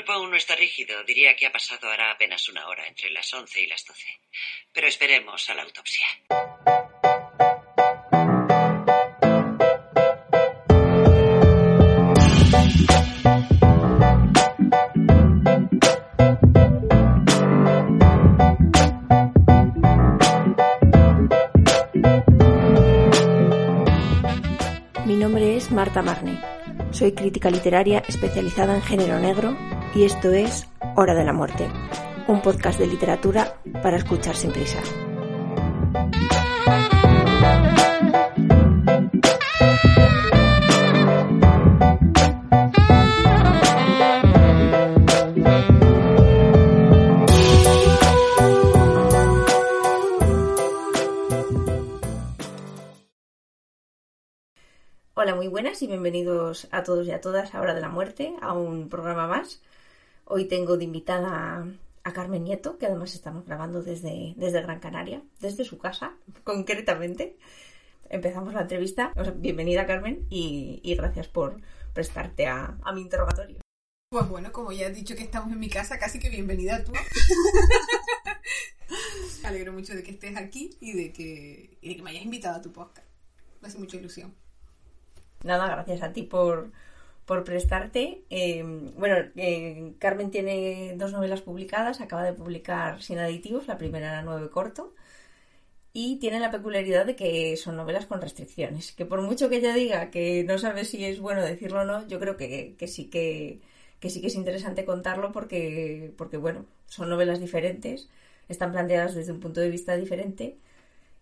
cuerpo aún no está rígido. Diría que ha pasado ahora apenas una hora entre las 11 y las 12. Pero esperemos a la autopsia. Mi nombre es Marta Marney. Soy crítica literaria especializada en género negro y esto es Hora de la Muerte, un podcast de literatura para escuchar sin prisa. Hola, muy buenas y bienvenidos a todos y a todas a Hora de la Muerte, a un programa más. Hoy tengo de invitada a Carmen Nieto, que además estamos grabando desde, desde Gran Canaria, desde su casa, concretamente. Empezamos la entrevista. O sea, bienvenida, Carmen, y, y gracias por prestarte a, a mi interrogatorio. Pues bueno, como ya has dicho que estamos en mi casa, casi que bienvenida tú. Me alegro mucho de que estés aquí y de que, y de que me hayas invitado a tu podcast. Me hace mucha ilusión. Nada, gracias a ti por, por prestarte. Eh, bueno, eh, Carmen tiene dos novelas publicadas, acaba de publicar Sin Aditivos, la primera era nueve corto, y tiene la peculiaridad de que son novelas con restricciones, que por mucho que ella diga que no sabe si es bueno decirlo o no, yo creo que, que sí que, que sí que es interesante contarlo porque, porque, bueno, son novelas diferentes, están planteadas desde un punto de vista diferente,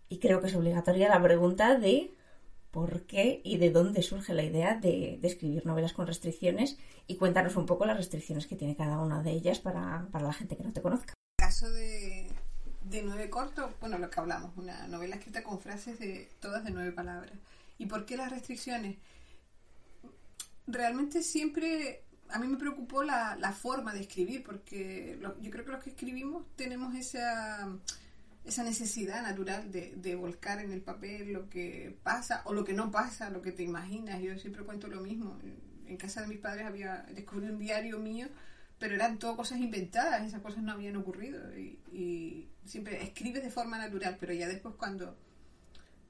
y creo que es obligatoria la pregunta de por qué y de dónde surge la idea de, escribir novelas con restricciones y cuéntanos un poco las restricciones que tiene cada una de ellas para, para la gente que no te conozca. En caso de, de nueve cortos, bueno, lo que hablamos, una novela escrita con frases de todas de nueve palabras. ¿Y por qué las restricciones? Realmente siempre a mí me preocupó la, la forma de escribir, porque yo creo que los que escribimos tenemos esa esa necesidad natural de, de, volcar en el papel lo que pasa o lo que no pasa, lo que te imaginas. Yo siempre cuento lo mismo. En casa de mis padres había descubrí un diario mío, pero eran todo cosas inventadas, esas cosas no habían ocurrido. Y, siempre escribes de forma natural, pero ya después cuando,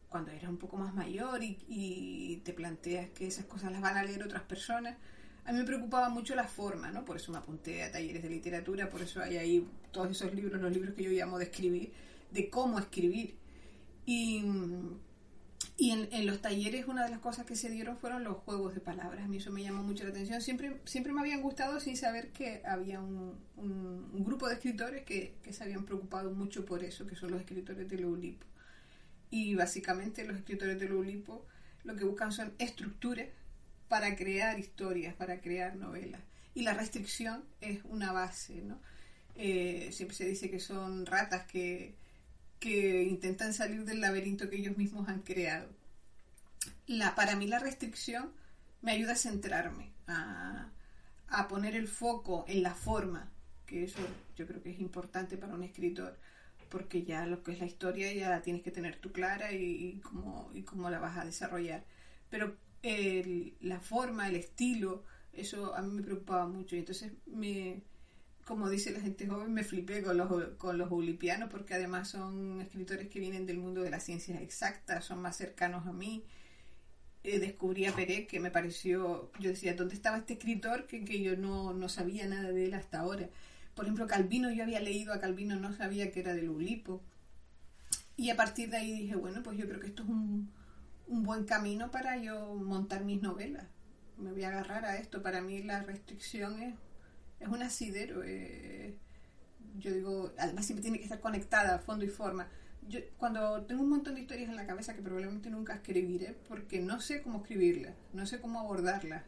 cuando eres un poco más mayor y, y te planteas que esas cosas las van a leer otras personas, a mí me preocupaba mucho la forma, ¿no? Por eso me apunté a talleres de literatura, por eso hay ahí todos esos libros, los libros que yo llamo de escribir de cómo escribir. Y, y en, en, los talleres una de las cosas que se dieron fueron los juegos de palabras. A mí eso me llamó mucho la atención. Siempre, siempre me habían gustado sin saber que había un, un, un grupo de escritores que, que, se habían preocupado mucho por eso, que son los escritores de Loulipo. Y básicamente los escritores de Loulipo lo que buscan son estructuras para crear historias, para crear novelas. Y la restricción es una base, ¿no? Eh, siempre se dice que son ratas que, que intentan salir del laberinto que ellos mismos han creado. La, para mí la restricción me ayuda a centrarme, a, a, poner el foco en la forma, que eso yo creo que es importante para un escritor, porque ya lo que es la historia ya la tienes que tener tú clara y, cómo, y cómo la vas a desarrollar. Pero la forma, el estilo, eso a mí me preocupaba mucho y entonces me, como dice la gente joven, me flipé con los, con los ulipianos porque además son escritores que vienen del mundo de las ciencias exactas, son más cercanos a mí. Eh, descubrí a Pérez que me pareció, yo decía, ¿dónde estaba este escritor que, que yo no, no, sabía nada de él hasta ahora? Por ejemplo, Calvino, yo había leído a Calvino, no sabía que era del Ulipo. Y a partir de ahí dije, bueno, pues yo creo que esto es un, un buen camino para yo montar mis novelas. Me voy a agarrar a esto. Para mí la restricción es es un asidero. Eh, yo digo, además siempre tiene que estar conectada, fondo y forma. Yo, cuando tengo un montón de historias en la cabeza que probablemente nunca escribiré, porque no sé cómo escribirlas, no sé cómo abordarlas,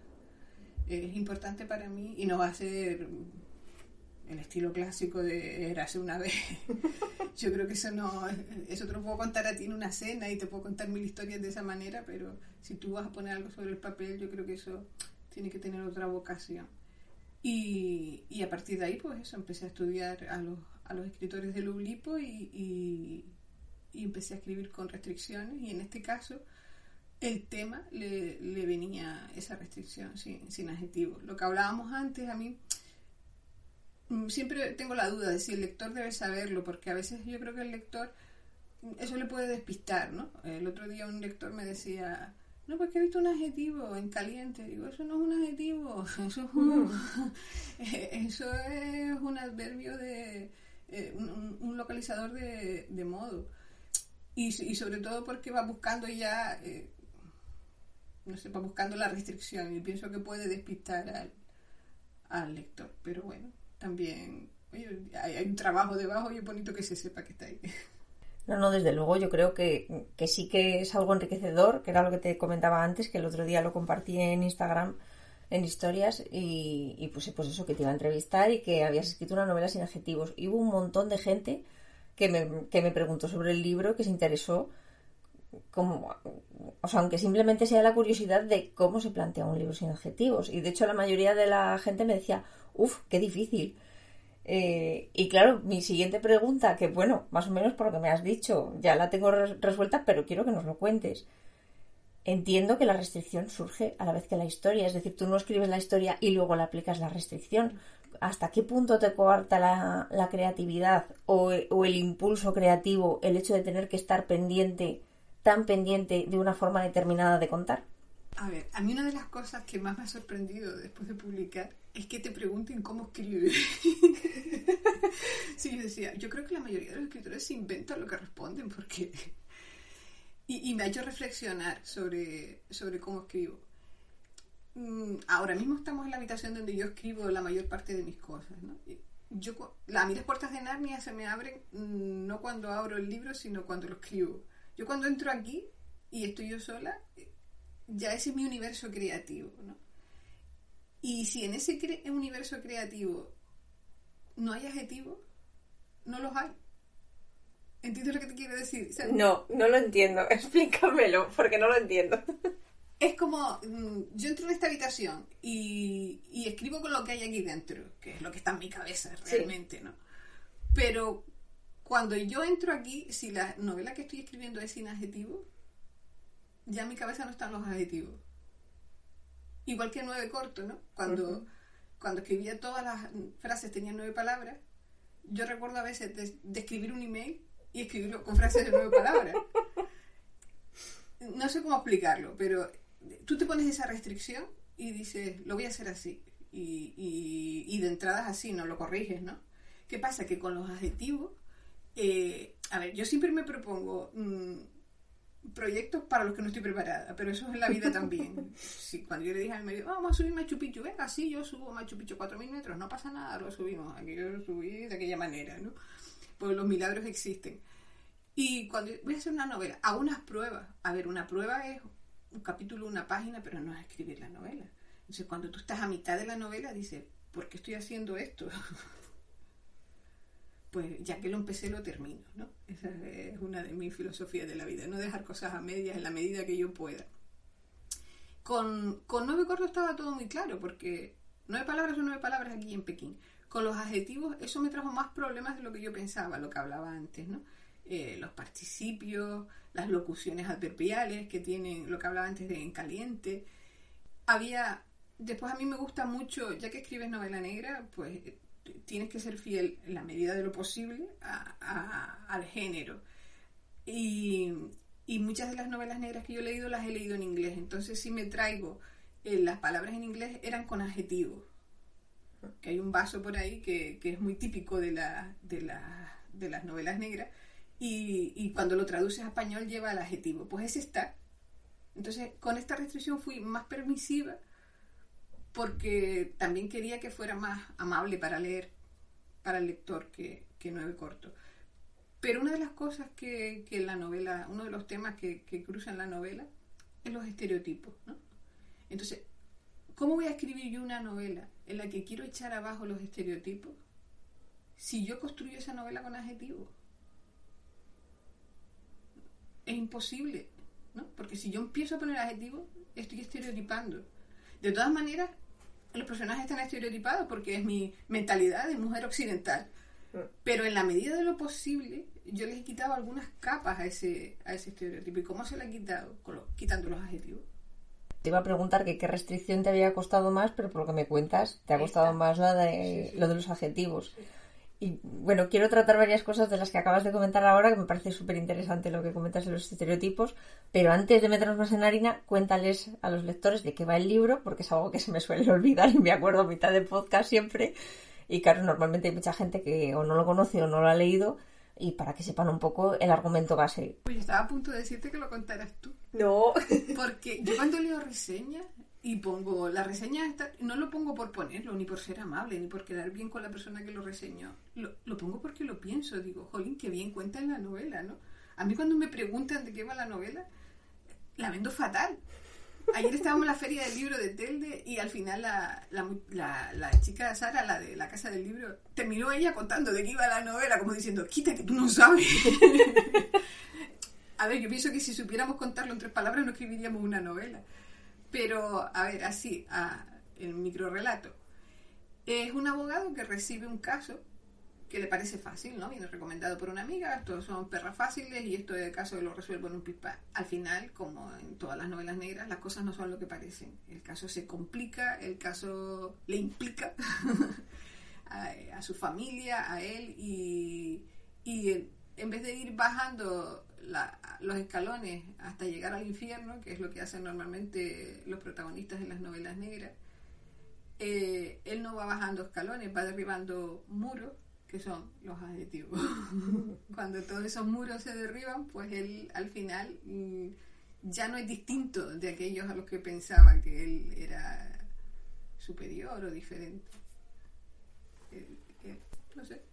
eh, es importante para mí y no va a ser el estilo clásico de érase una vez. Yo creo que eso no, eso te lo puedo contar a ti en una cena y te puedo contar mil historias de esa manera, pero si tú vas a poner algo sobre el papel, yo creo que eso tiene que tener otra vocación. Y, y, a partir de ahí, pues eso, empecé a estudiar a los, a los escritores de Lublipo y, y, empecé a escribir con restricciones. Y en este caso, el tema le, le venía esa restricción sin, sin adjetivos. Lo que hablábamos antes, a mí, mm, siempre tengo la duda de si el lector debe saberlo, porque a veces yo creo que el lector eso le puede despistar, ¿no? El otro día un lector me decía, no, porque he visto un adjetivo en caliente. Digo, eso no es un adjetivo, eso es un, eso es un adverbio de, eh, un, localizador de, de modo. Y, y, sobre todo porque va buscando ya, eh, no sé, va buscando la restricción y pienso que puede despistar al, al lector. Pero bueno, también hay, un trabajo debajo y es bonito que se sepa que está ahí. No, no, desde luego yo creo que, que, sí que es algo enriquecedor, que era lo que te comentaba antes, que el otro día lo compartí en Instagram, en historias, y, y pues, pues eso, que te iba a entrevistar y que habías escrito una novela sin adjetivos. Y hubo un montón de gente que me, que me preguntó sobre el libro, que se interesó, como, o sea, aunque simplemente sea la curiosidad de cómo se plantea un libro sin adjetivos. Y de hecho la mayoría de la gente me decía, uff, qué difícil. Eh, y claro, mi siguiente pregunta, que bueno, más o menos por lo que me has dicho, ya la tengo resuelta, pero quiero que nos lo cuentes. Entiendo que la restricción surge a la vez que la historia, es decir, tú no escribes la historia y luego le aplicas la restricción. ¿Hasta qué punto te coarta la, creatividad o, o el impulso creativo el hecho de tener que estar pendiente, tan pendiente de una forma determinada de contar? A ver, a mí una de las cosas que más me ha sorprendido después de publicar es que te pregunten cómo escribir. sí, yo decía, yo creo que la mayoría de los escritores se inventan lo que responden porque... y, me ha hecho reflexionar sobre, sobre cómo escribo. Mm, ahora mismo estamos en la habitación donde yo escribo la mayor parte de mis cosas, ¿no? Yo, a mí las puertas de Narnia se me abren mm, no cuando abro el libro, sino cuando lo escribo. Yo cuando entro aquí y estoy yo sola, ya ese es mi universo creativo, ¿no? Y si en ese universo creativo no hay adjetivos, no los hay. ¿Entiendes lo que te quiero decir? no, no lo entiendo. Explícamelo, porque no lo entiendo. Es como, mm, yo entro en esta habitación y, escribo con lo que hay aquí dentro, que es lo que está en mi cabeza realmente, ¿no? Pero cuando yo entro aquí, si la novela que estoy escribiendo es sin adjetivos, ya en mi cabeza no están los adjetivos. Igual que nueve corto, ¿no? Cuando, cuando escribía todas las frases tenían nueve palabras, yo recuerdo a veces de, escribir un email y escribirlo con frases de nueve palabras. No sé cómo explicarlo, pero tú te pones esa restricción y dices, lo voy a hacer así. Y, y, de entrada es así, no lo corriges, ¿no? ¿Qué pasa? Que con los adjetivos, eh, a ver, yo siempre me propongo mm, proyectos para los que no estoy preparada, pero eso es en la vida también. Sí, cuando yo le dije a mi marido, vamos a subir Machu Picchu, venga, sí, yo subo Machu Picchu 4.000 metros, no pasa nada, lo subimos, aquí yo lo subí de aquella manera, ¿no? Pues los milagros existen. Y cuando voy a hacer una novela, hago unas pruebas. A ver, una prueba es un capítulo, una página, pero no es escribir la novela. Entonces, cuando tú estás a mitad de la novela, dices, ¿por qué estoy haciendo esto? pues ya que lo empecé lo termino, ¿no? Esa es una de mis filosofías de la vida, no dejar cosas a medias en la medida que yo pueda. Con, con nueve estaba todo muy claro, porque nueve palabras son nueve palabras aquí en Pekín. Con los adjetivos eso me trajo más problemas de lo que yo pensaba, lo que hablaba antes, ¿no? Eh, los participios, las locuciones adverbiales que tienen, lo que hablaba antes de en caliente. Había, después a mí me gusta mucho, ya que escribes novela negra, pues tienes que ser fiel en la medida de lo posible al género. Y, muchas de las novelas negras que yo he leído las he leído en inglés. Entonces, si me traigo eh, las palabras en inglés, eran con adjetivos. Que hay un vaso por ahí que, es muy típico de, la, de, de las novelas negras. Y, y, cuando lo traduces a español lleva el adjetivo. Pues ese está. Entonces, con esta restricción fui más permisiva porque también quería que fuera más amable para leer, para el lector, que, que nueve corto. Pero una de las cosas que, que la novela, uno de los temas que, que cruzan la novela, es los estereotipos, ¿no? Entonces, ¿cómo voy a escribir yo una novela en la que quiero echar abajo los estereotipos si yo construyo esa novela con adjetivos? Es imposible, ¿no? Porque si yo empiezo a poner adjetivos, estoy estereotipando. De todas maneras, los personajes están estereotipados porque es mi mentalidad de mujer occidental. Pero en la medida de lo posible, yo les he quitado algunas capas a ese, a ese estereotipo. ¿Y cómo se le ha quitado? quitando los adjetivos. Te iba a preguntar que qué restricción te había costado más, pero por lo que me cuentas, te ha costado más la de, lo de los adjetivos. Y bueno, quiero tratar varias cosas de las que acabas de comentar ahora, que me parece súper interesante lo que comentas de los estereotipos, pero antes de meternos más en harina, cuéntales a los lectores de qué va el libro, porque es algo que se me suele olvidar y me acuerdo a mitad de podcast siempre. Y claro, normalmente hay mucha gente que o no lo conoce o no lo ha leído, y para que sepan un poco el argumento base. Pues estaba a punto de decirte que lo contaras tú. No. Porque yo cuando leo reseñas y pongo la reseña, no lo pongo por ponerlo, ni por ser amable, ni por quedar bien con la persona que lo reseñó. Lo, lo pongo porque lo pienso. Digo, jolín, qué bien cuenta en la novela, ¿no? A mí cuando me preguntan de qué va la novela, la vendo fatal. Ayer estábamos en la feria del libro de Telde y al final la, la, la, la, chica Sara, la de la casa del libro, terminó ella contando de qué iba la novela, como diciendo, quita que tú no sabes. a ver, yo pienso que si supiéramos contarlo en tres palabras no escribiríamos una novela. Pero, a ver, así, a, el micro relato. Es un abogado que recibe un caso que le parece fácil, ¿no? Viene recomendado por una amiga, todos son perras fáciles y esto es el caso lo resuelvo en un pipa. Al final, como en todas las novelas negras, las cosas no son lo que parecen. El caso se complica, el caso le implica a, a, su familia, a él y, y en vez de ir bajando la, los escalones hasta llegar al infierno, que es lo que hacen normalmente los protagonistas en las novelas negras, eh, él no va bajando escalones, va derribando muros que son los adjetivos. Cuando todos esos muros se derriban, pues él al final mm, ya no es distinto de aquellos a los que pensaba que él era superior o diferente. Eh, eh, no sé.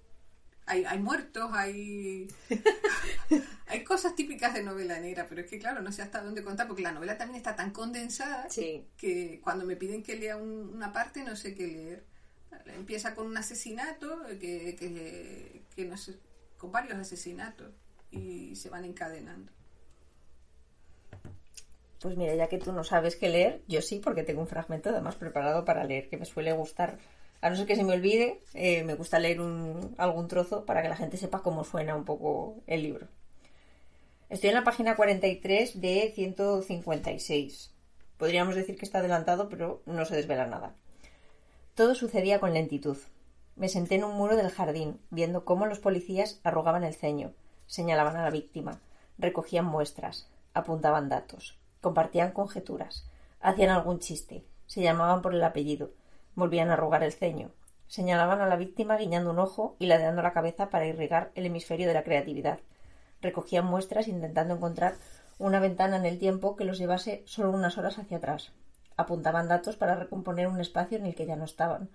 Hay, hay muertos, hay, hay cosas típicas de novela negra, pero es que claro, no sé hasta dónde contar, porque la novela también está tan condensada que cuando me piden que lea un, una parte no sé qué leer empieza con un asesinato, que, que, que no sé, con varios asesinatos y se van encadenando. Pues mira, ya que tú no sabes qué leer, yo sí, porque tengo un fragmento además preparado para leer, que me suele gustar. A no ser que se me olvide, eh, me gusta leer algún trozo para que la gente sepa cómo suena un poco el libro. Estoy en la página 43 de 156. Podríamos decir que está adelantado, pero no se desvela nada. Todo sucedía con lentitud. Me senté en un muro del jardín, viendo cómo los policías arrugaban el ceño, señalaban a la víctima, recogían muestras, apuntaban datos, compartían conjeturas, hacían algún chiste, se llamaban por el apellido, volvían a arrugar el ceño, señalaban a la víctima guiñando un ojo y ladeando la cabeza para irrigar el hemisferio de la creatividad, recogían muestras intentando encontrar una ventana en el tiempo que los llevase solo unas horas hacia atrás, apuntaban datos para recomponer un espacio en el que ya no estaban.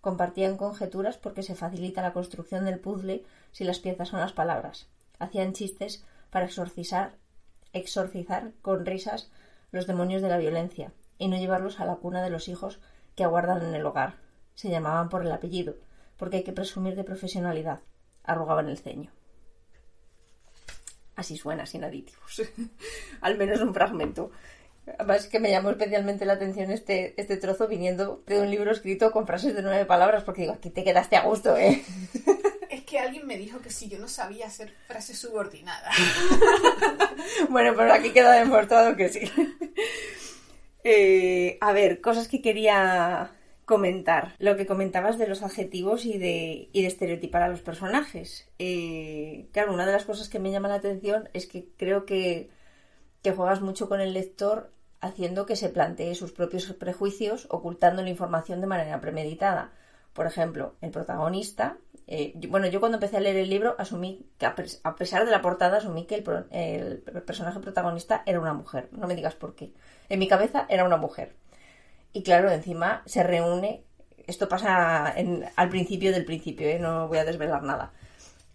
Compartían conjeturas porque se facilita la construcción del puzzle si las piezas son las palabras. Hacían chistes para exorcizar, exorcizar con risas los demonios de la violencia y no llevarlos a la cuna de los hijos que aguardan en el hogar. Se llamaban por el apellido, porque hay que presumir de profesionalidad. Arrugaban el ceño. Así suena, sin aditivos. Al menos un fragmento. Además que me llamó especialmente la atención este, este trozo viniendo de un libro escrito con frases de nueve palabras, porque digo, aquí te quedaste a gusto, ¿eh? Es que alguien me dijo que si yo no sabía hacer frases subordinadas. bueno, pero aquí queda demostrado que sí. Eh, a ver, cosas que quería comentar. Lo que comentabas de los adjetivos y de, y de estereotipar a los personajes. Eh, claro, una de las cosas que me llama la atención es que creo que, que juegas mucho con el lector haciendo que se plantee sus propios prejuicios, ocultando la información de manera premeditada. Por ejemplo, el protagonista. Eh, bueno, yo cuando empecé a leer el libro asumí que, a pesar de la portada, asumí que el, personaje protagonista era una mujer. No me digas por qué. En mi cabeza era una mujer. Y claro, encima se reúne. Esto pasa al principio del principio, ¿eh? no voy a desvelar nada.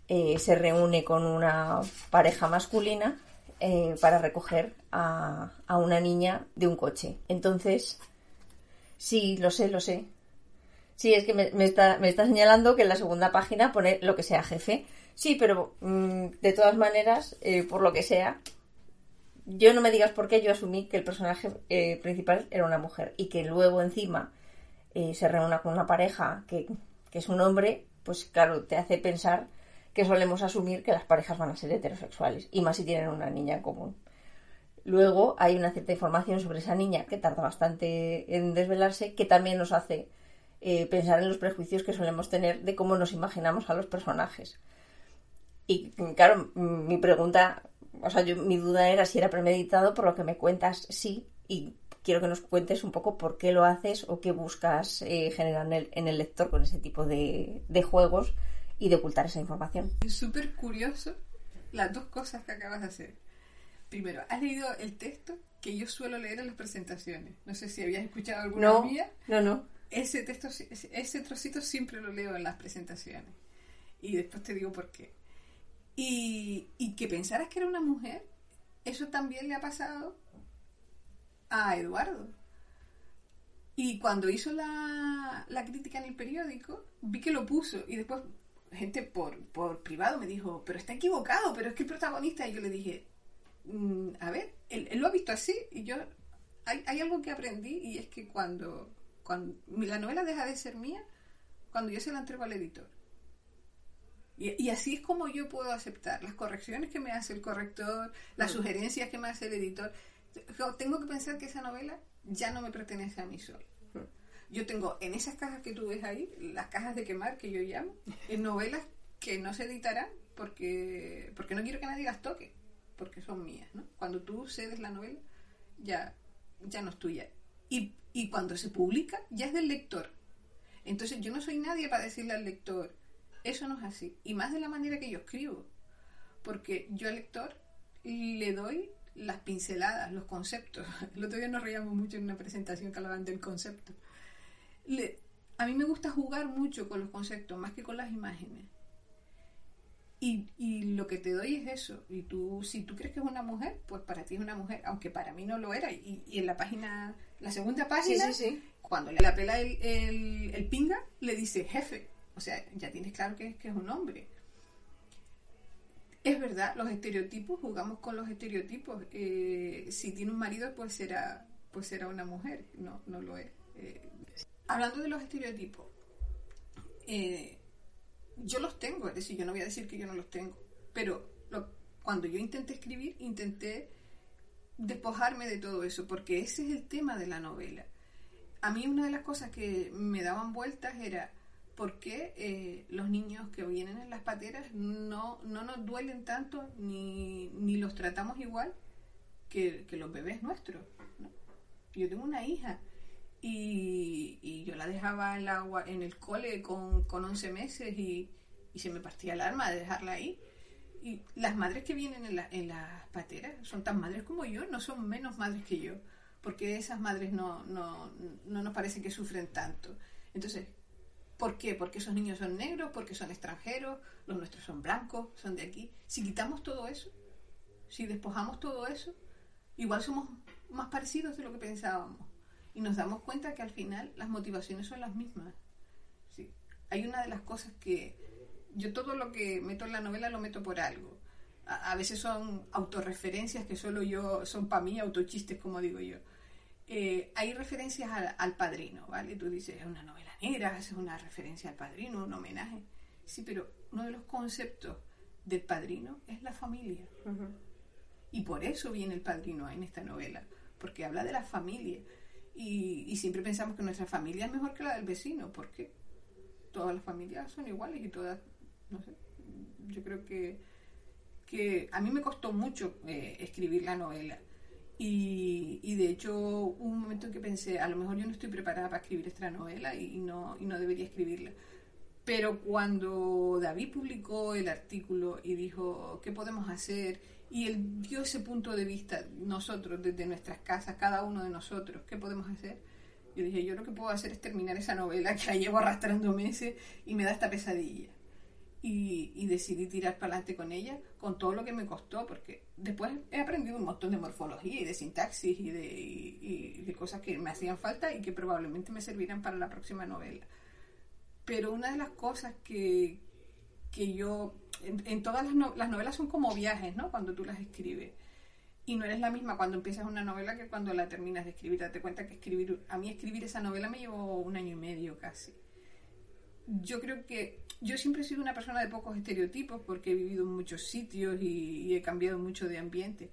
Eh, se reúne con una pareja masculina para recoger a, a, una niña de un coche. Entonces, sí, lo sé, lo sé. Sí, es que me, me, está, me está señalando que en la segunda página pone lo que sea jefe. Sí, pero mmm, de todas maneras, eh, por lo que sea, yo no me digas por qué yo asumí que el personaje eh, principal era una mujer y que luego encima eh, se reúna con una pareja que, que es un hombre, pues claro, te hace pensar que solemos asumir que las parejas van a ser heterosexuales, y más si tienen una niña en común. luego hay una cierta información sobre esa niña que tarda bastante en desvelarse, que también nos hace eh, pensar en los prejuicios que solemos tener de cómo nos imaginamos a los personajes. Y claro, mi pregunta, o sea, yo, mi duda era si era premeditado, por lo que me cuentas, sí, y quiero que nos cuentes un poco por qué lo haces o qué buscas eh, generar en el, en el, lector con ese tipo de, de juegos y de ocultar esa información. Es súper curioso las dos cosas que acabas de hacer. Primero, ¿has leído el texto que yo suelo leer en las presentaciones? No sé si habías escuchado alguna no, mía. No, no. Ese texto, ese trocito siempre lo leo en las presentaciones. Y después te digo por qué. Y, y que pensaras que era una mujer, eso también le ha pasado a Eduardo. Y cuando hizo la, la, crítica en el periódico, vi que lo puso. Y después gente por, por privado me dijo, pero está equivocado, pero es que el protagonista. Y yo le dije, mm, a ver, él, él, lo ha visto así. Y yo, hay, hay algo que aprendí y es que cuando, cuando la novela deja de ser mía, cuando yo se la entrego al editor. Y, y, así es como yo puedo aceptar las correcciones que me hace el corrector, las mm. sugerencias que me hace el editor tengo que pensar que esa novela ya no me pertenece a mí solo. Yo tengo en esas cajas que tú ves ahí, las cajas de quemar que yo llamo, en novelas que no se editarán porque, porque no quiero que nadie las toque, porque son mías. ¿no? Cuando tú cedes la novela, ya, ya no es tuya. Y, cuando se publica, ya es del lector. Entonces yo no soy nadie para decirle al lector, eso no es así. Y más de la manera que yo escribo. Porque yo al lector le doy las pinceladas, los conceptos. El otro día nos reíamos mucho en una presentación que hablaban del concepto. A mí me gusta jugar mucho con los conceptos, más que con las imágenes. Y, lo que te doy es eso. Y tú, si tú crees que es una mujer, pues para ti es una mujer, aunque para mí no lo era. Y en la página, la segunda página, sí, sí, sí. cuando le apela el, el, el, pinga, le dice jefe. O sea, ya tienes claro que, que es un hombre. Es verdad, los estereotipos, jugamos con los estereotipos. Eh, si tiene un marido, pues será, pues será una mujer, no, no lo es. Eh, hablando de los estereotipos, eh, yo los tengo, es decir, yo no voy a decir que yo no los tengo, pero lo, cuando yo intenté escribir, intenté despojarme de todo eso, porque ese es el tema de la novela. A mí una de las cosas que me daban vueltas era por qué eh, los niños que vienen en las pateras no, no nos duelen tanto ni, ni los tratamos igual que, que los bebés nuestros. Yo tengo una hija y, y, yo la dejaba en, la, en el cole con, con 11 meses y, y, se me partía el alma de dejarla ahí. Y las madres que vienen en, la, en las pateras son tan madres como yo, no son menos madres que yo, porque esas madres no, no, no nos parece que sufren tanto. Entonces, ¿Por qué? Porque esos niños son negros, porque son extranjeros, los nuestros son blancos, son de aquí. Si quitamos todo eso, si despojamos todo eso, igual somos más parecidos de lo que pensábamos. Y nos damos cuenta que al final las motivaciones son las mismas. Hay una de las cosas que yo todo lo que meto en la novela lo meto por algo. A, a veces son autorreferencias que solo yo, son para mí autochistes, como digo yo. Eh, hay referencias al, al, padrino, ¿vale? Tú dices, es una novela negra, es una referencia al padrino, un homenaje. Sí, pero uno de los conceptos del padrino es la familia. Uh -huh. Y por eso viene el padrino en esta novela, porque habla de la familia. Y, y, siempre pensamos que nuestra familia es mejor que la del vecino, porque todas las familias son iguales y todas, no sé, yo creo que, que a mí me costó mucho eh, escribir la novela y, y, de hecho hubo un momento en que pensé, a lo mejor yo no estoy preparada para escribir esta novela y no, y no debería escribirla. Pero cuando David publicó el artículo y dijo, ¿qué podemos hacer? Y él dio ese punto de vista, nosotros, desde nuestras casas, cada uno de nosotros, ¿qué podemos hacer? Yo dije, yo lo que puedo hacer es terminar esa novela que la llevo arrastrando meses y me da esta pesadilla y, decidí tirar para adelante con ella, con todo lo que me costó, porque después he aprendido un montón de morfología y de sintaxis y de, cosas que me hacían falta y que probablemente me servirán para la próxima novela. Pero una de las cosas que, que yo, en, todas las novelas son como viajes, ¿no? Cuando tú las escribes. Y no eres la misma cuando empiezas una novela que cuando la terminas de escribir. Date cuenta que escribir, a mí escribir esa novela me llevó un año y medio casi yo creo que yo siempre he sido una persona de pocos estereotipos porque he vivido en muchos sitios y, y he cambiado mucho de ambiente.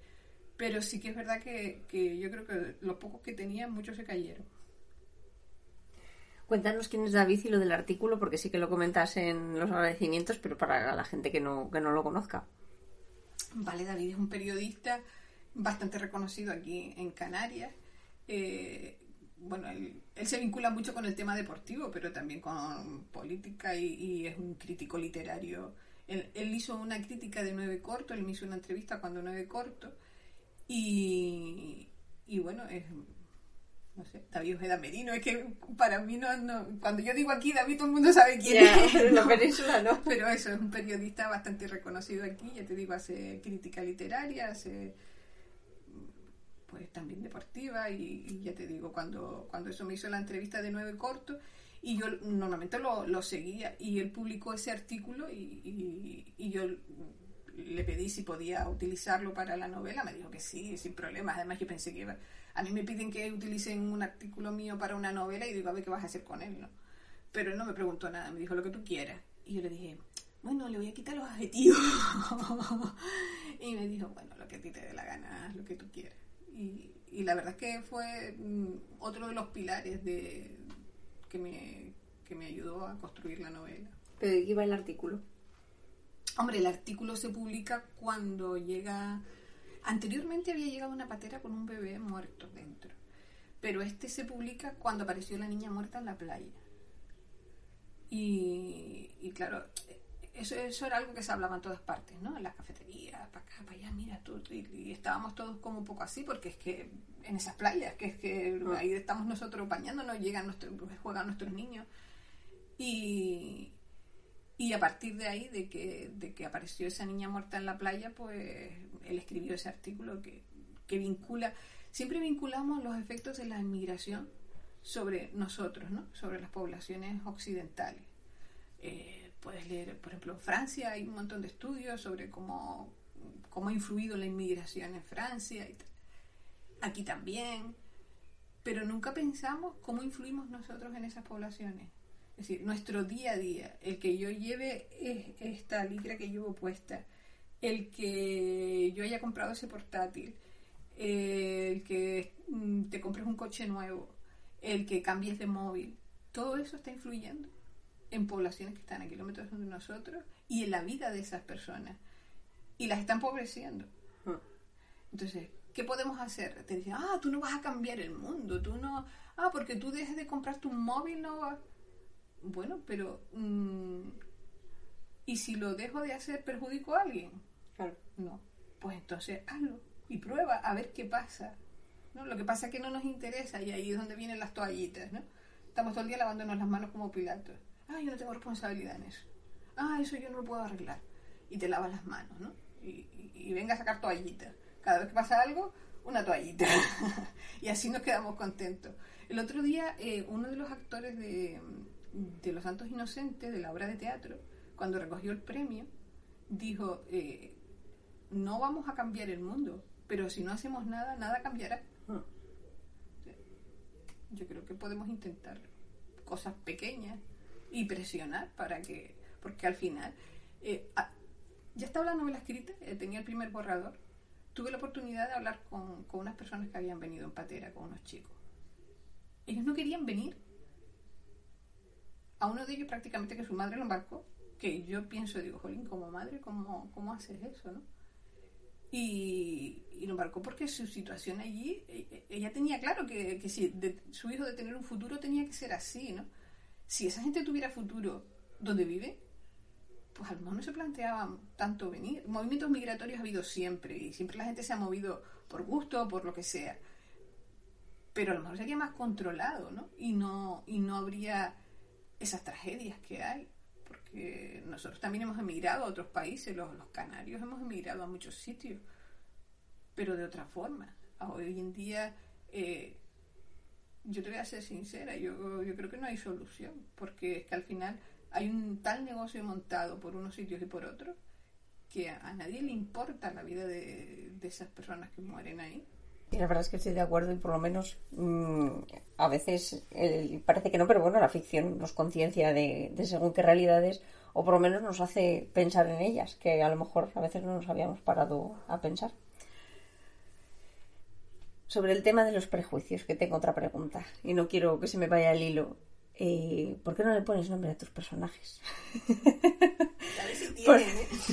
Pero sí que es verdad que, que yo creo que los pocos que tenían, muchos se cayeron. Cuéntanos quién es David y lo del artículo, porque sí que lo comentas en los agradecimientos, pero para la gente que no, que no lo conozca. Vale, David es un periodista bastante reconocido aquí en Canarias. Eh, bueno, él, se vincula mucho con el tema deportivo, pero también con política y, es un crítico literario. Él, hizo una crítica de nueve cortos, él me hizo una entrevista cuando nueve cortos y, y bueno, es no sé, David Ojeda Merino, es que para mí no, cuando yo digo aquí David todo el mundo sabe quién es. Pero la península no. Pero eso, es un periodista bastante reconocido aquí, ya te digo, hace crítica literaria, hace también deportiva y, ya te digo, cuando, cuando eso me hizo la entrevista de nueve cortos y yo normalmente lo, lo seguía y él publicó ese artículo y, y yo le pedí si podía utilizarlo para la novela, me dijo que sí, sin problemas, además yo pensé que a mí me piden que utilicen un artículo mío para una novela y digo, a ver qué vas a hacer con él, ¿no? Pero él no me preguntó nada, me dijo lo que tú quieras. Y yo le dije, bueno, le voy a quitar los adjetivos. y me dijo, bueno, lo que a ti te dé la gana, lo que tú quieras. Y, y la verdad es que fue mm, otro de los pilares de que me, que me ayudó a construir la novela. ¿Pero de qué iba el artículo? Hombre, el artículo se publica cuando llega Anteriormente había llegado una patera con un bebé muerto dentro, pero este se publica cuando apareció la niña muerta en la playa. Y, claro, eso, eso, era algo que se hablaba en todas partes, ¿no? En las cafeterías, para acá, para allá, mira tú. Y, estábamos todos como un poco así, porque es que en esas playas, que es que ah. ahí estamos nosotros bañándonos, llegan nuestros, juegan nuestros niños. Y, y a partir de ahí, de que, de que apareció esa niña muerta en la playa, pues él escribió ese artículo que, que vincula, siempre vinculamos los efectos de la inmigración sobre nosotros, ¿no? sobre las poblaciones occidentales. Eh, puedes leer, por ejemplo, en Francia hay un montón de estudios sobre cómo, cómo ha influido la inmigración en Francia. Aquí también. Pero nunca pensamos cómo influimos nosotros en esas poblaciones. Es decir, nuestro día a día, el que yo lleve esta licra que llevo puesta, el que yo haya comprado ese portátil, el que mm, te compres un coche nuevo, el que cambies de móvil, todo eso está influyendo en poblaciones que están a kilómetros de nosotros y en la vida de esas personas. Y las están empobreciendo. Ah. Entonces, ¿qué podemos hacer? Te dicen, ah, tú no vas a cambiar el mundo, tú no, ah, porque tú dejes de comprar tu móvil, no vas bueno, pero mm, ¿y si lo dejo de hacer perjudico a alguien? Claro. No. Pues entonces hazlo y prueba a ver qué pasa. ¿no? Lo que pasa es que no nos interesa y ahí es donde vienen las toallitas, ¿no? Estamos todo el día lavándonos las manos como Pilatos. Ah, yo no tengo responsabilidad en eso. Ah, eso yo no lo puedo arreglar. Y te lavas las manos, ¿no? Y, venga a sacar toallitas. Cada vez que pasa algo, una toallita. y así nos quedamos contentos. El otro día, eh, uno de los actores de, de Los Santos Inocentes, de la obra de teatro, cuando recogió el premio, dijo, eh, no vamos a cambiar el mundo, pero si no hacemos nada, nada cambiará. Ah. Yo creo que podemos intentar cosas pequeñas y presionar para que, porque al final, eh, ya estaba la novela escrita, eh, tenía el primer borrador, tuve la oportunidad de hablar con, con unas personas que habían venido en patera, con unos chicos. Ellos no querían venir a uno de ellos prácticamente que su madre lo embarcó, que yo pienso, digo, jolín, como madre, ¿cómo, cómo haces eso, no? Y, lo embarcó porque su situación allí, e, e, ella tenía claro que, que si su hijo de tener un futuro tenía que ser así, ¿no? Si esa gente tuviera futuro donde vive, pues a lo mejor no se planteaban tanto venir. Movimientos migratorios ha habido siempre y siempre la gente se ha movido por gusto, por lo que sea. Pero a lo mejor sería más controlado, ¿no? Y no, y no habría esas tragedias que hay, porque nosotros también hemos emigrado a otros países, los, los canarios hemos emigrado a muchos sitios, pero de otra forma. Hoy en día, eh, yo te voy a ser sincera, yo, yo creo que no hay solución, porque es que al final hay un tal negocio montado por unos sitios y por otros que a, nadie le importa la vida de, de esas personas que mueren ahí. Y la verdad es que estoy de acuerdo y por lo menos mm, a veces parece que no, pero bueno, la ficción nos conciencia de, según qué realidades o por lo menos nos hace pensar en ellas, que a lo mejor a veces no nos habíamos parado a pensar. Sobre el tema de los prejuicios, que tengo otra pregunta y no quiero que se me vaya el hilo. Eh, ¿Por qué no le pones nombre a tus personajes? ¿eh?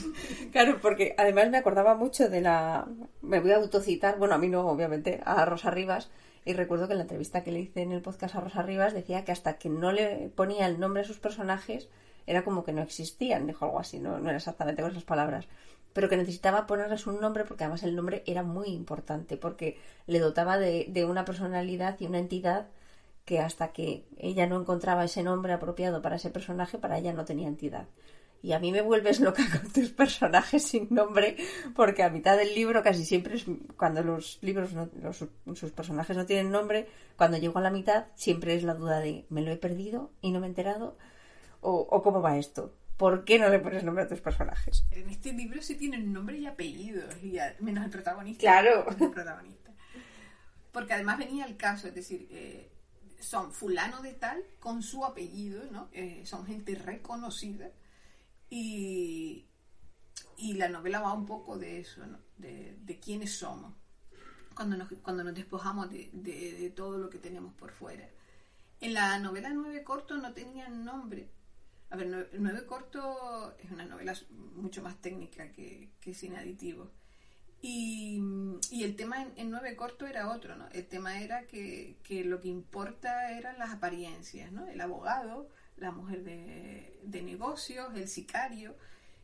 claro, porque además me acordaba mucho de la. Me voy a autocitar, bueno, a mí no, obviamente, a Rosa Rivas. Y recuerdo que en la entrevista que le hice en el podcast a Rosa Rivas decía que hasta que no le ponía el nombre a sus personajes era como que no existían, dijo algo así, no, no era exactamente con esas palabras pero que necesitaba ponerles un nombre porque además el nombre era muy importante porque le dotaba de, de, una personalidad y una entidad que hasta que ella no encontraba ese nombre apropiado para ese personaje, para ella no tenía entidad. Y a mí me vuelves loca con tus personajes sin nombre, porque a mitad del libro casi siempre es cuando los libros, sus personajes no tienen nombre, cuando llego a la mitad siempre es la duda de ¿me lo he perdido y no me he enterado? ¿O, o cómo va esto? ¿Por qué no le pones nombre a tus personajes? En este libro sí tienen nombre y apellido, y menos el protagonista. Claro. El protagonista. Porque además venía el caso, es decir, eh, son fulano de tal con su apellido, ¿no? Eh, son gente reconocida y, y la novela va un poco de eso, ¿no? De, de quiénes somos cuando nos, cuando nos despojamos de, de, de, todo lo que tenemos por fuera. En la novela Nueve Cortos no tenían nombre. A ver, Nueve Cortos es una novela mucho más técnica que, que sin aditivos. Y, y, el tema en, en, Nueve Cortos era otro, ¿no? El tema era que, que, lo que importa eran las apariencias, ¿no? El abogado la mujer de, de, negocios, el sicario,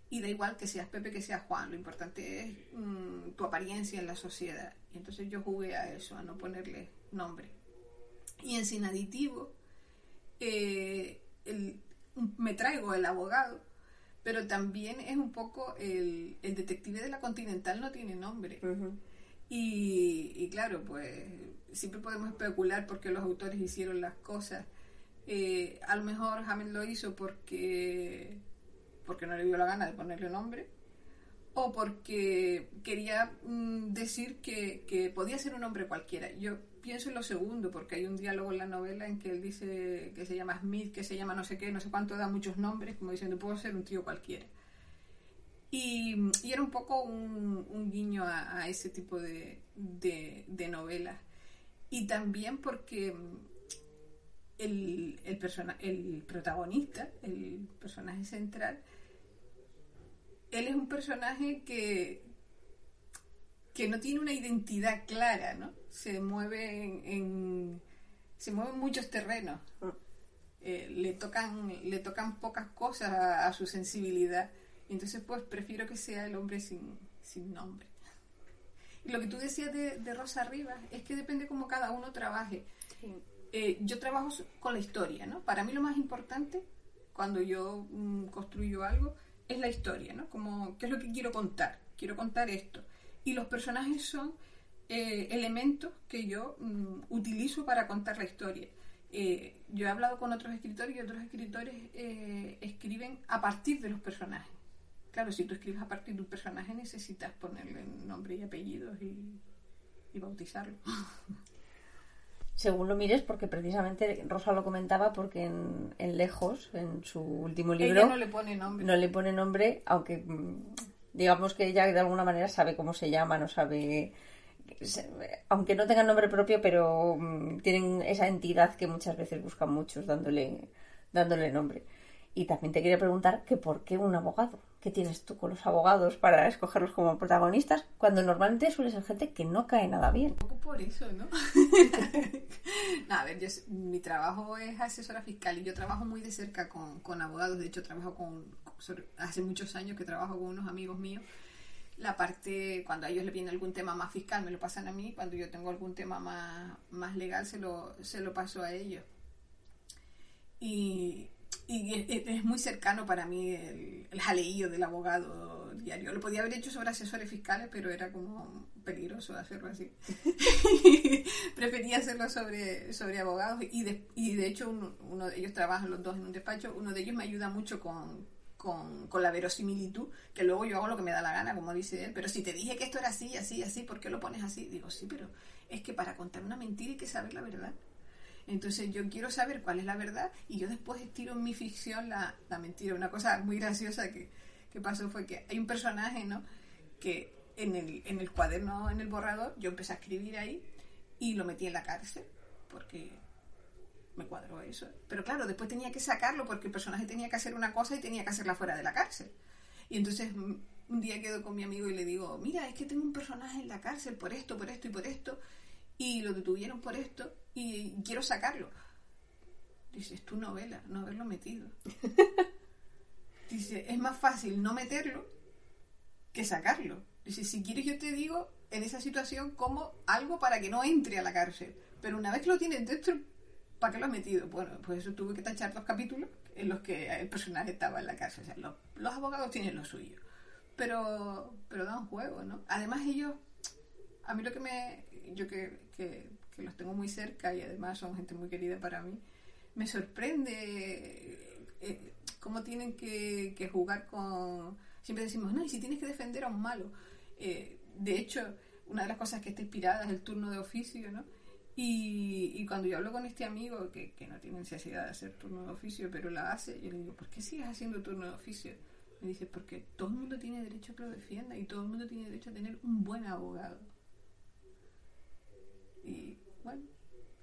y da igual que seas Pepe que seas Juan, lo importante es mmm, tu apariencia en la sociedad. Y entonces yo jugué a eso, a no ponerle nombre. Y en Sin Aditivo, eh, el, me traigo el abogado, pero también es un poco el, el detective de la Continental no tiene nombre. Uh -huh. y, y claro, pues siempre podemos especular por qué los autores hicieron las cosas eh, a lo mejor Hammond lo hizo porque, porque no le dio la gana de ponerle nombre o porque quería mm, decir que, que, podía ser un hombre cualquiera. Yo pienso en lo segundo, porque hay un diálogo en la novela en que él dice que se llama Smith, que se llama no sé qué, no sé cuánto, da muchos nombres, como diciendo, puedo ser un tío cualquiera. Y, y era un poco un, guiño a, ese tipo de, de, de novelas. Y también porque el, el, persona, el protagonista, el personaje central, él es un personaje que, que no tiene una identidad clara, ¿no? Se mueve en, en se mueve en muchos terrenos. Eh, le tocan le tocan pocas cosas a, a, su sensibilidad. Entonces pues prefiero que sea el hombre sin, sin nombre. Y lo que tú decías de, de Rosa Rivas es que depende cómo cada uno trabaje. Sí eh, yo trabajo con la historia, ¿no? Para mí lo más importante cuando yo mmm, construyo algo es la historia, ¿no? Como, ¿qué es lo que quiero contar? Quiero contar esto. Y los personajes son eh, elementos que yo mmm, utilizo para contar la historia. Eh, yo he hablado con otros escritores y otros escritores eh, escriben a partir de los personajes. Claro, si tú escribes a partir de un personaje necesitas ponerle nombre y apellidos y, y bautizarlo. según lo mires, porque precisamente Rosa lo comentaba, porque en, en Lejos, en su último libro, ella no le pone nombre. No le pone nombre, aunque digamos que ella de alguna manera sabe cómo se llama, no sabe. Aunque no tengan nombre propio, pero um, tienen esa entidad que muchas veces buscan muchos dándole, dándole nombre. Y también te quería preguntar que por qué un abogado. ¿Qué tienes tú con los abogados para escogerlos como protagonistas? Cuando normalmente suele ser gente que no cae nada bien. Un poco por eso, ¿no? no a ver, yo, mi trabajo es asesora fiscal y yo trabajo muy de cerca con, con abogados. De hecho, trabajo con. Hace muchos años que trabajo con unos amigos míos. La parte, cuando a ellos le piden algún tema más fiscal, me lo pasan a mí. Cuando yo tengo algún tema más, más legal, se lo, se lo paso a ellos. Y, y es, muy cercano para mí el, el jaleillo del abogado diario. Lo podía haber hecho sobre asesores fiscales, pero era como peligroso hacerlo así. Prefería hacerlo sobre, sobre abogados y de, y de hecho uno, uno, de ellos trabajan los dos en un despacho. Uno de ellos me ayuda mucho con, con, con, la verosimilitud, que luego yo hago lo que me da la gana, como dice él. Pero si te dije que esto era así, así, así, ¿por qué lo pones así? Digo, sí, pero es que para contar una mentira hay que saber la verdad. Entonces yo quiero saber cuál es la verdad y yo después estiro en mi ficción la, la mentira. Una cosa muy graciosa que, que, pasó fue que hay un personaje, ¿no? Que en el, en el cuaderno, en el borrador, yo empecé a escribir ahí y lo metí en la cárcel porque me cuadró eso. Pero claro, después tenía que sacarlo porque el personaje tenía que hacer una cosa y tenía que hacerla fuera de la cárcel. Y entonces mm, un día quedo con mi amigo y le digo, mira, es que tengo un personaje en la cárcel por esto, por esto y por esto, y lo detuvieron por esto y quiero sacarlo. Dice, es tu novela, no haberlo metido. Dice, es más fácil no meterlo que sacarlo. Dice, si quieres yo te digo en esa situación como algo para que no entre a la cárcel. Pero una vez que lo tienes dentro, ¿para qué lo has metido? Bueno, pues eso tuve que tachar dos capítulos en los que el personaje estaba en la cárcel. O sea, los, los abogados tienen lo suyo. Pero, pero dan juego, ¿no? Además ellos, a mí lo que me... Yo que, que, que los tengo muy cerca y además son gente muy querida para mí, me sorprende eh, cómo tienen que, que, jugar con... Siempre decimos, no, y si tienes que defender a un malo. Eh, de hecho, una de las cosas que está inspirada es el turno de oficio, ¿no? Y, y cuando yo hablo con este amigo, que, que, no tiene necesidad de hacer turno de oficio, pero la hace, yo le digo, ¿por qué sigues haciendo turno de oficio? Me dice, porque todo el mundo tiene derecho a que lo defienda y todo el mundo tiene derecho a tener un buen abogado. Bueno,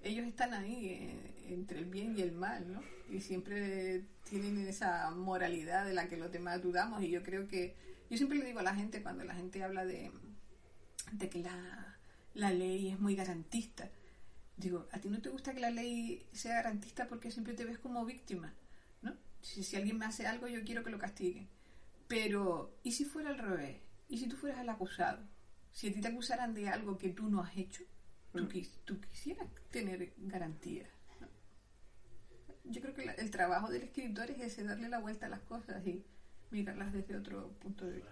ellos están ahí eh, entre el bien y el mal, ¿no? Y siempre tienen esa moralidad de la que los demás dudamos y yo creo que, yo siempre le digo a la gente cuando la gente habla de, de que la, la ley es muy garantista, digo, ¿a ti no te gusta que la ley sea garantista porque siempre te ves como víctima? ¿no? Si, si alguien me hace algo, yo quiero que lo castiguen. Pero, ¿y si fuera al revés? ¿Y si tú fueras el acusado? Si a ti te acusaran de algo que tú no has hecho, tú, tú quisieras tener garantía. ¿no? Yo creo que la, el trabajo del escritor es ese, darle la vuelta a las cosas y mirarlas desde otro punto de vista.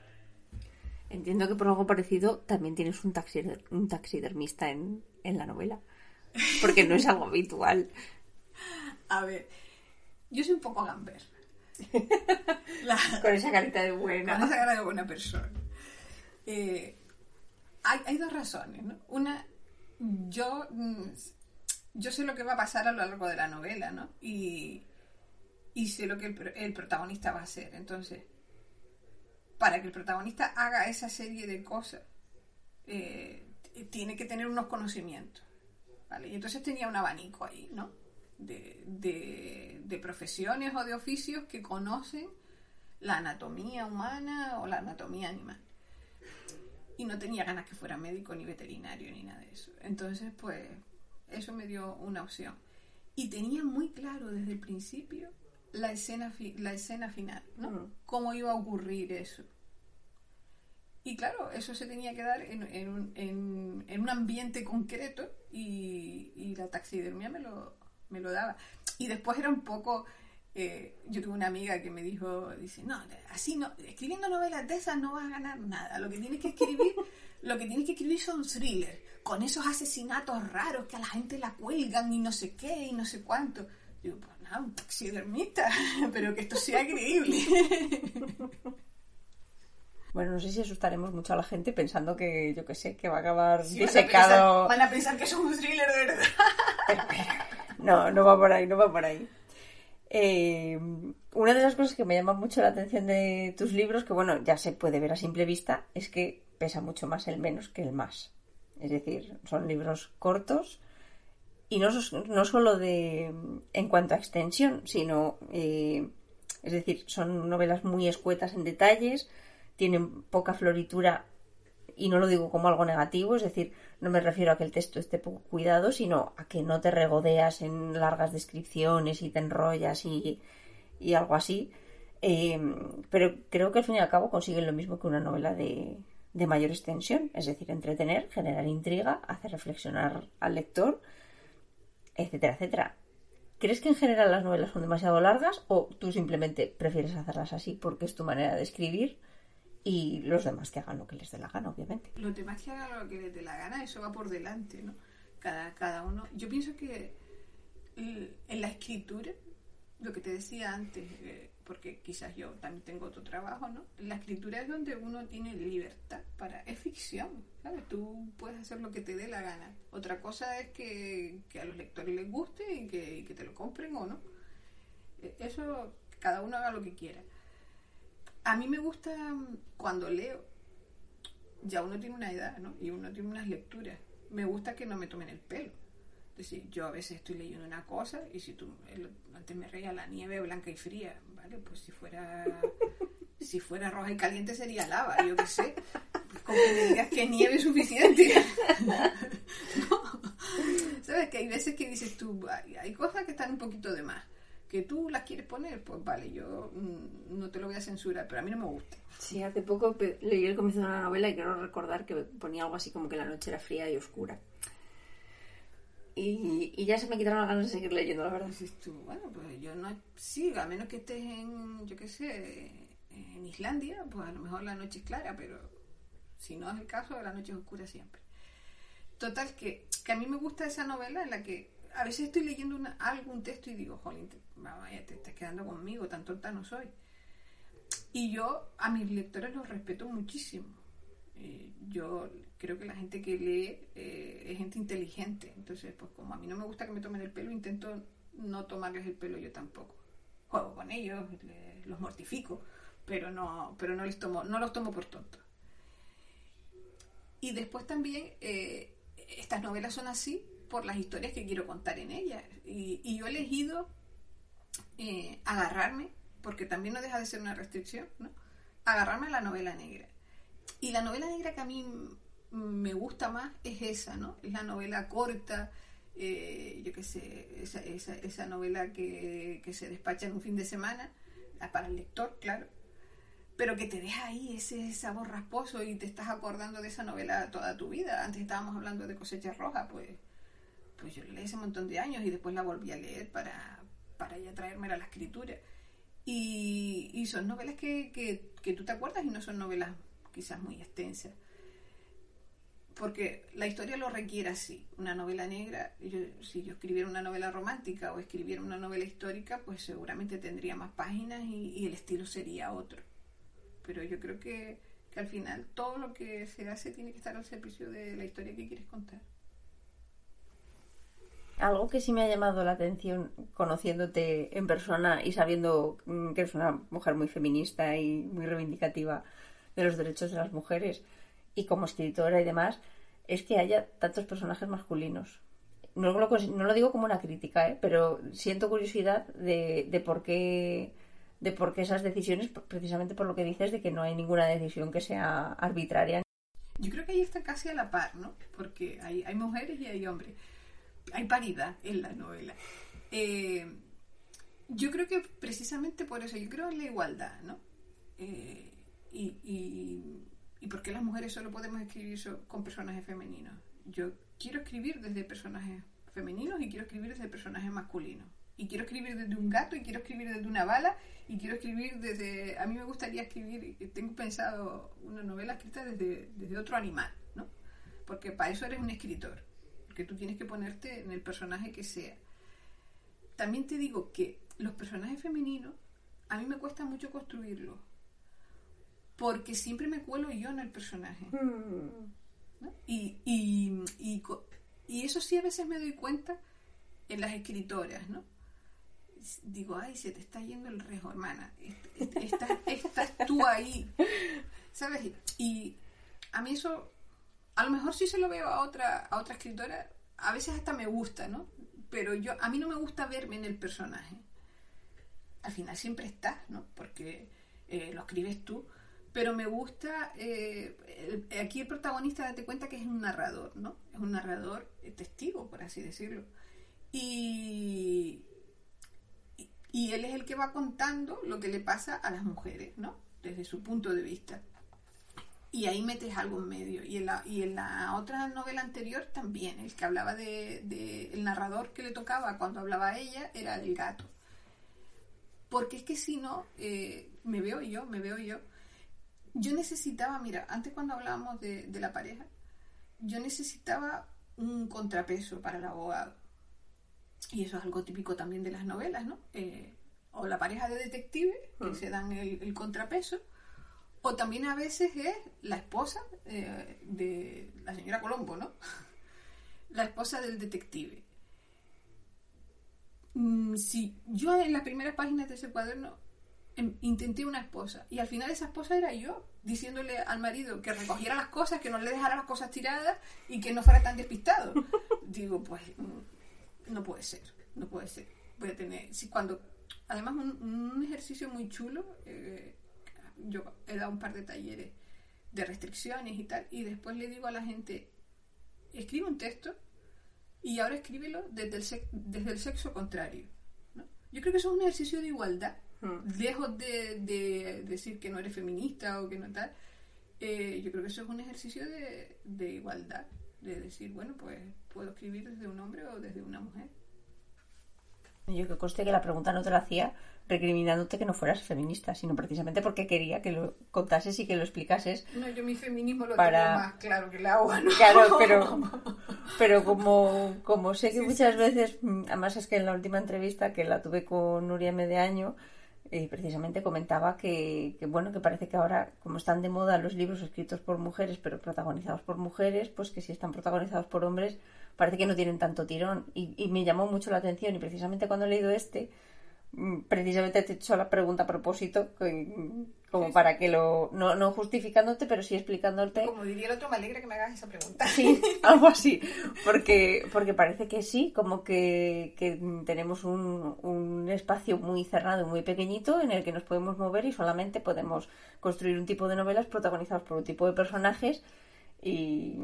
Entiendo que por algo parecido también tienes un, taxider, un taxidermista en, en la novela, porque no es algo habitual. A ver, yo soy un poco gamber. La, con esa carita de buena. Con esa cara de buena persona. Eh, hay, hay, dos razones, ¿no? Una, yo, yo sé lo que va a pasar a lo largo de la novela, ¿no? Y, y sé lo que el, el, protagonista va a hacer. Entonces, para que el protagonista haga esa serie de cosas, eh, tiene que tener unos conocimientos. ¿vale? Y entonces tenía un abanico ahí, ¿no? De, de, de, profesiones o de oficios que conocen la anatomía humana o la anatomía animal. Y no tenía ganas que fuera médico ni veterinario ni nada de eso. Entonces, pues, eso me dio una opción. Y tenía muy claro desde el principio la escena, fi la escena final, ¿no? Mm. Cómo iba a ocurrir eso. Y claro, eso se tenía que dar en, en, un, en, en un, ambiente concreto y, y, la taxidermia me lo, me lo daba. Y después era un poco... Eh, yo tuve una amiga que me dijo, dice, no, así no, escribiendo novelas de esas no vas a ganar nada. Lo que tienes que escribir, lo que tienes que escribir son thrillers, con esos asesinatos raros que a la gente la cuelgan y no sé qué y no sé cuánto. Digo, pues nada, un taxidermista, pero que esto sea creíble. Bueno, no sé si asustaremos mucho a la gente pensando que, yo qué sé, que va a acabar sí, disecado. Van a, pensar, van a pensar que es un thriller de verdad. no, no va por ahí, no va por ahí. Eh, una de las cosas que me llama mucho la atención de tus libros, que bueno, ya se puede ver a simple vista, es que pesa mucho más el menos que el más. Es decir, son libros cortos y no, no solo de en cuanto a extensión, sino, eh, es decir, son novelas muy escuetas en detalles, tienen poca floritura y no lo digo como algo negativo, es decir, no me refiero a que el texto esté poco cuidado, sino a que no te regodeas en largas descripciones y te enrollas y, y algo así. Eh, pero creo que al fin y al cabo consiguen lo mismo que una novela de, de mayor extensión, es decir, entretener, generar intriga, hacer reflexionar al lector, etcétera, etcétera. ¿Crees que en general las novelas son demasiado largas o tú simplemente prefieres hacerlas así porque es tu manera de escribir? Y los demás que hagan lo que les dé la gana, obviamente. Los demás que hagan lo que les dé la gana, eso va por delante, ¿no? Cada, cada uno. Yo pienso que en la escritura, lo que te decía antes, eh, porque quizás yo también tengo otro trabajo, ¿no? La escritura es donde uno tiene libertad para... Es ficción, ¿sabes? Tú puedes hacer lo que te dé la gana. Otra cosa es que, que a los lectores les guste y que, y que te lo compren o no. E, eso, cada uno haga lo que quiera. A mí me gusta cuando leo, ya uno tiene una edad, ¿no? Y uno tiene unas lecturas. me gusta que no me tomen el pelo. Es decir, yo a veces estoy leyendo una cosa y si tú antes me reía la nieve blanca y fría, ¿vale? Pues si fuera si fuera roja y caliente sería lava, yo qué sé. Pues con que me digas que nieve es suficiente. ¿Sabes? Que hay veces que dices tú, hay cosas que están un poquito de más que tú las quieres poner, pues vale, yo mm, no te lo voy a censurar, pero a mí no me gusta. Sí, hace poco leí el comienzo de una novela y quiero recordar que ponía algo así como que la noche era fría y oscura. Y, ya se me quitaron las ganas de seguir leyendo, la verdad. Dices tú, bueno, pues yo no. Sí, a menos que estés en, yo qué sé, en Islandia, pues a lo mejor la noche es clara, pero si no es el caso, la noche es oscura siempre. Total, que, que a mí me gusta esa novela en la que a veces estoy leyendo una, algún texto y digo, jolín, te, vaya, te estás quedando conmigo, tan tonta no soy. Y yo a mis lectores los respeto muchísimo. Eh, yo creo que la gente que lee eh, es gente inteligente. Entonces, pues como a mí no me gusta que me tomen el pelo, intento no tomarles el pelo yo tampoco. Juego con ellos, los mortifico, pero no, pero no les tomo, no los tomo por tontos. Y después también eh, estas novelas son así por las historias que quiero contar en ellas. Y, yo he elegido eh, agarrarme, porque también no deja de ser una restricción, ¿no? agarrarme a la novela negra. Y la novela negra que a mí me gusta más es esa, ¿no? Es la novela corta, eh, yo qué sé, esa, novela que, que, se despacha en un fin de semana, para el lector, claro, pero que te deja ahí ese sabor rasposo y te estás acordando de esa novela toda tu vida. Antes estábamos hablando de Cosecha Roja, pues pues yo la leí hace un montón de años y después la volví a leer para, para ya traérmela a la escritura. Y, son novelas que, que, tú te acuerdas y no son novelas quizás muy extensas. Porque la historia lo requiere así. Una novela negra, si yo escribiera una novela romántica o escribiera una novela histórica, pues seguramente tendría más páginas y, y el estilo sería otro. Pero yo creo que, que al final todo lo que se hace tiene que estar al servicio de la historia que quieres contar. Algo que sí me ha llamado la atención conociéndote en persona y sabiendo mm, que eres una mujer muy feminista y muy reivindicativa de los derechos de las mujeres y como escritora y demás, es que haya tantos personajes masculinos. No lo, no lo digo como una crítica, ¿eh? pero siento curiosidad de, de por qué de por qué esas decisiones, precisamente por lo que dices de que no hay ninguna decisión que sea arbitraria. Yo creo que ahí está casi a la par, ¿no? Porque hay, hay mujeres y hay hombres hay paridad en la novela. Eh, yo creo que precisamente por eso, yo creo en la igualdad, ¿no? Eh, y, y, y, por qué las mujeres solo podemos escribir con personajes femeninos. Yo quiero escribir desde personajes femeninos y quiero escribir desde personajes masculinos. Y quiero escribir desde un gato y quiero escribir desde una bala y quiero escribir desde... A mí me gustaría escribir, tengo pensado una novela escrita desde, desde otro animal, ¿no? Porque para eso eres un escritor porque tú tienes que ponerte en el personaje que sea. También te digo que los personajes femeninos a mí me cuesta mucho construirlos, porque siempre me cuelo yo en el personaje. Y, y, y, eso sí a veces me doy cuenta en las escritoras, ¿no? Digo, ay, se te está yendo el rejo, hermana. Estás, estás tú ahí. ¿Sabes? Y a mí eso a lo mejor sí se lo veo a otra, a otra escritora, a veces hasta me gusta, ¿no? Pero yo, a mí no me gusta verme en el personaje. Al final siempre estás, ¿no? Porque eh, lo escribes tú. Pero me gusta, eh, aquí el protagonista, date cuenta que es un narrador, ¿no? Es un narrador eh, testigo, por así decirlo. Y, y él es el que va contando lo que le pasa a las mujeres, ¿no? Desde su punto de vista y ahí metes algo en medio. Y en la, y en la otra novela anterior también, el que hablaba de, el narrador que le tocaba cuando hablaba a ella era el gato. Porque es que si no, eh, me veo yo, me veo yo. Yo necesitaba, mira, antes cuando hablábamos de, la pareja, yo necesitaba un contrapeso para el abogado. Y eso es algo típico también de las novelas, ¿no? Eh, o la pareja de detective, que mm. se dan el, el contrapeso, o también a veces es la esposa eh, de la señora Colombo, ¿no? la esposa del detective. Mm, si yo en las primeras páginas de ese cuaderno em, intenté una esposa. Y al final esa esposa era yo, diciéndole al marido que recogiera las cosas, que no le dejara las cosas tiradas y que no fuera tan despistado. Digo, pues mm, no puede ser, no puede ser. Voy a tener, si cuando, además un, ejercicio muy chulo, eh, yo he dado un par de talleres de restricciones y tal, y después le digo a la gente, escribe un texto y ahora escríbelo desde el, desde el sexo contrario. Yo creo que eso es un ejercicio de igualdad, hmm. lejos de, decir que no eres feminista o que no tal. Eh, yo creo que eso es un ejercicio de, de igualdad, de decir, bueno, pues puedo escribir desde un hombre o desde una mujer. Yo que conste que la pregunta no te la hacía recriminándote que no fueras feminista, sino precisamente porque quería que lo contases y que lo explicases. No, yo mi feminismo lo tengo más claro que el agua, ¿no? Claro, pero, pero como, como sé que muchas veces, además es que en la última entrevista que la tuve con Nuria Medeaño, y precisamente comentaba que, que, bueno que parece que ahora como están de moda los libros escritos por mujeres pero protagonizados por mujeres pues que si están protagonizados por hombres parece que no tienen tanto tirón y, y me llamó mucho la atención y precisamente cuando he leído este Mm, precisamente te he hecho la pregunta a propósito, como para que lo. No, no justificándote, pero sí explicándote. Como diría el otro, me alegra que me hagas esa pregunta. Sí, algo así. Porque, porque parece que sí, como que, que tenemos un, un espacio muy cerrado, muy pequeñito, en el que nos podemos mover y solamente podemos construir un tipo de novelas protagonizadas por un tipo de personajes y,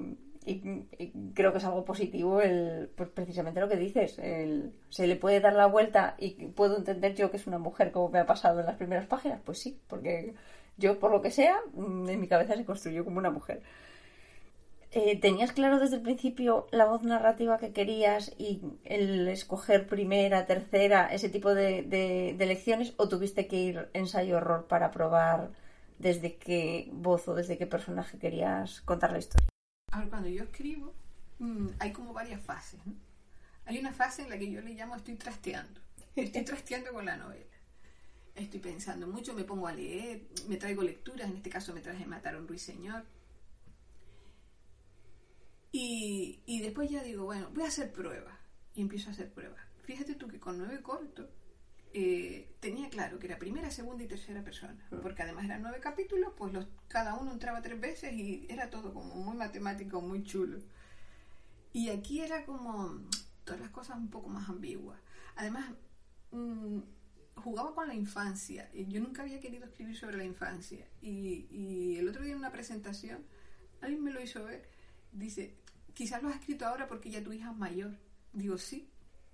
y, creo que es algo positivo el pues precisamente lo que dices el, se le puede dar la vuelta y puedo entender yo que es una mujer como me ha pasado en las primeras páginas pues sí porque yo por lo que sea mm, en mi cabeza se construyó como una mujer eh, ¿Tenías claro desde el principio la voz narrativa que querías y el escoger primera, tercera, ese tipo de, de, de lecciones o tuviste que ir ensayo-error para probar desde qué voz o desde qué personaje querías contar la historia? Ahora, cuando yo escribo, mm, hay como varias fases. Hay una fase en la que yo le llamo estoy trasteando. Estoy trasteando con la novela. Estoy pensando mucho, me pongo a leer, me traigo lecturas, en este caso me traje Matar a un ruiseñor. Y, y después ya digo, bueno, voy a hacer pruebas. Y empiezo a hacer pruebas. Fíjate tú que con nueve cortos eh, tenía claro que era primera, segunda y tercera persona, ah. porque además eran nueve capítulos, pues los, cada uno entraba tres veces y era todo como muy matemático, muy chulo. Y aquí era como todas las cosas un poco más ambiguas. Además, mm, jugaba con la infancia. Yo nunca había querido escribir sobre la infancia. Y, y el otro día en una presentación, alguien me lo hizo ver, dice, quizás lo has escrito ahora porque ya tu hija es mayor. Digo, sí,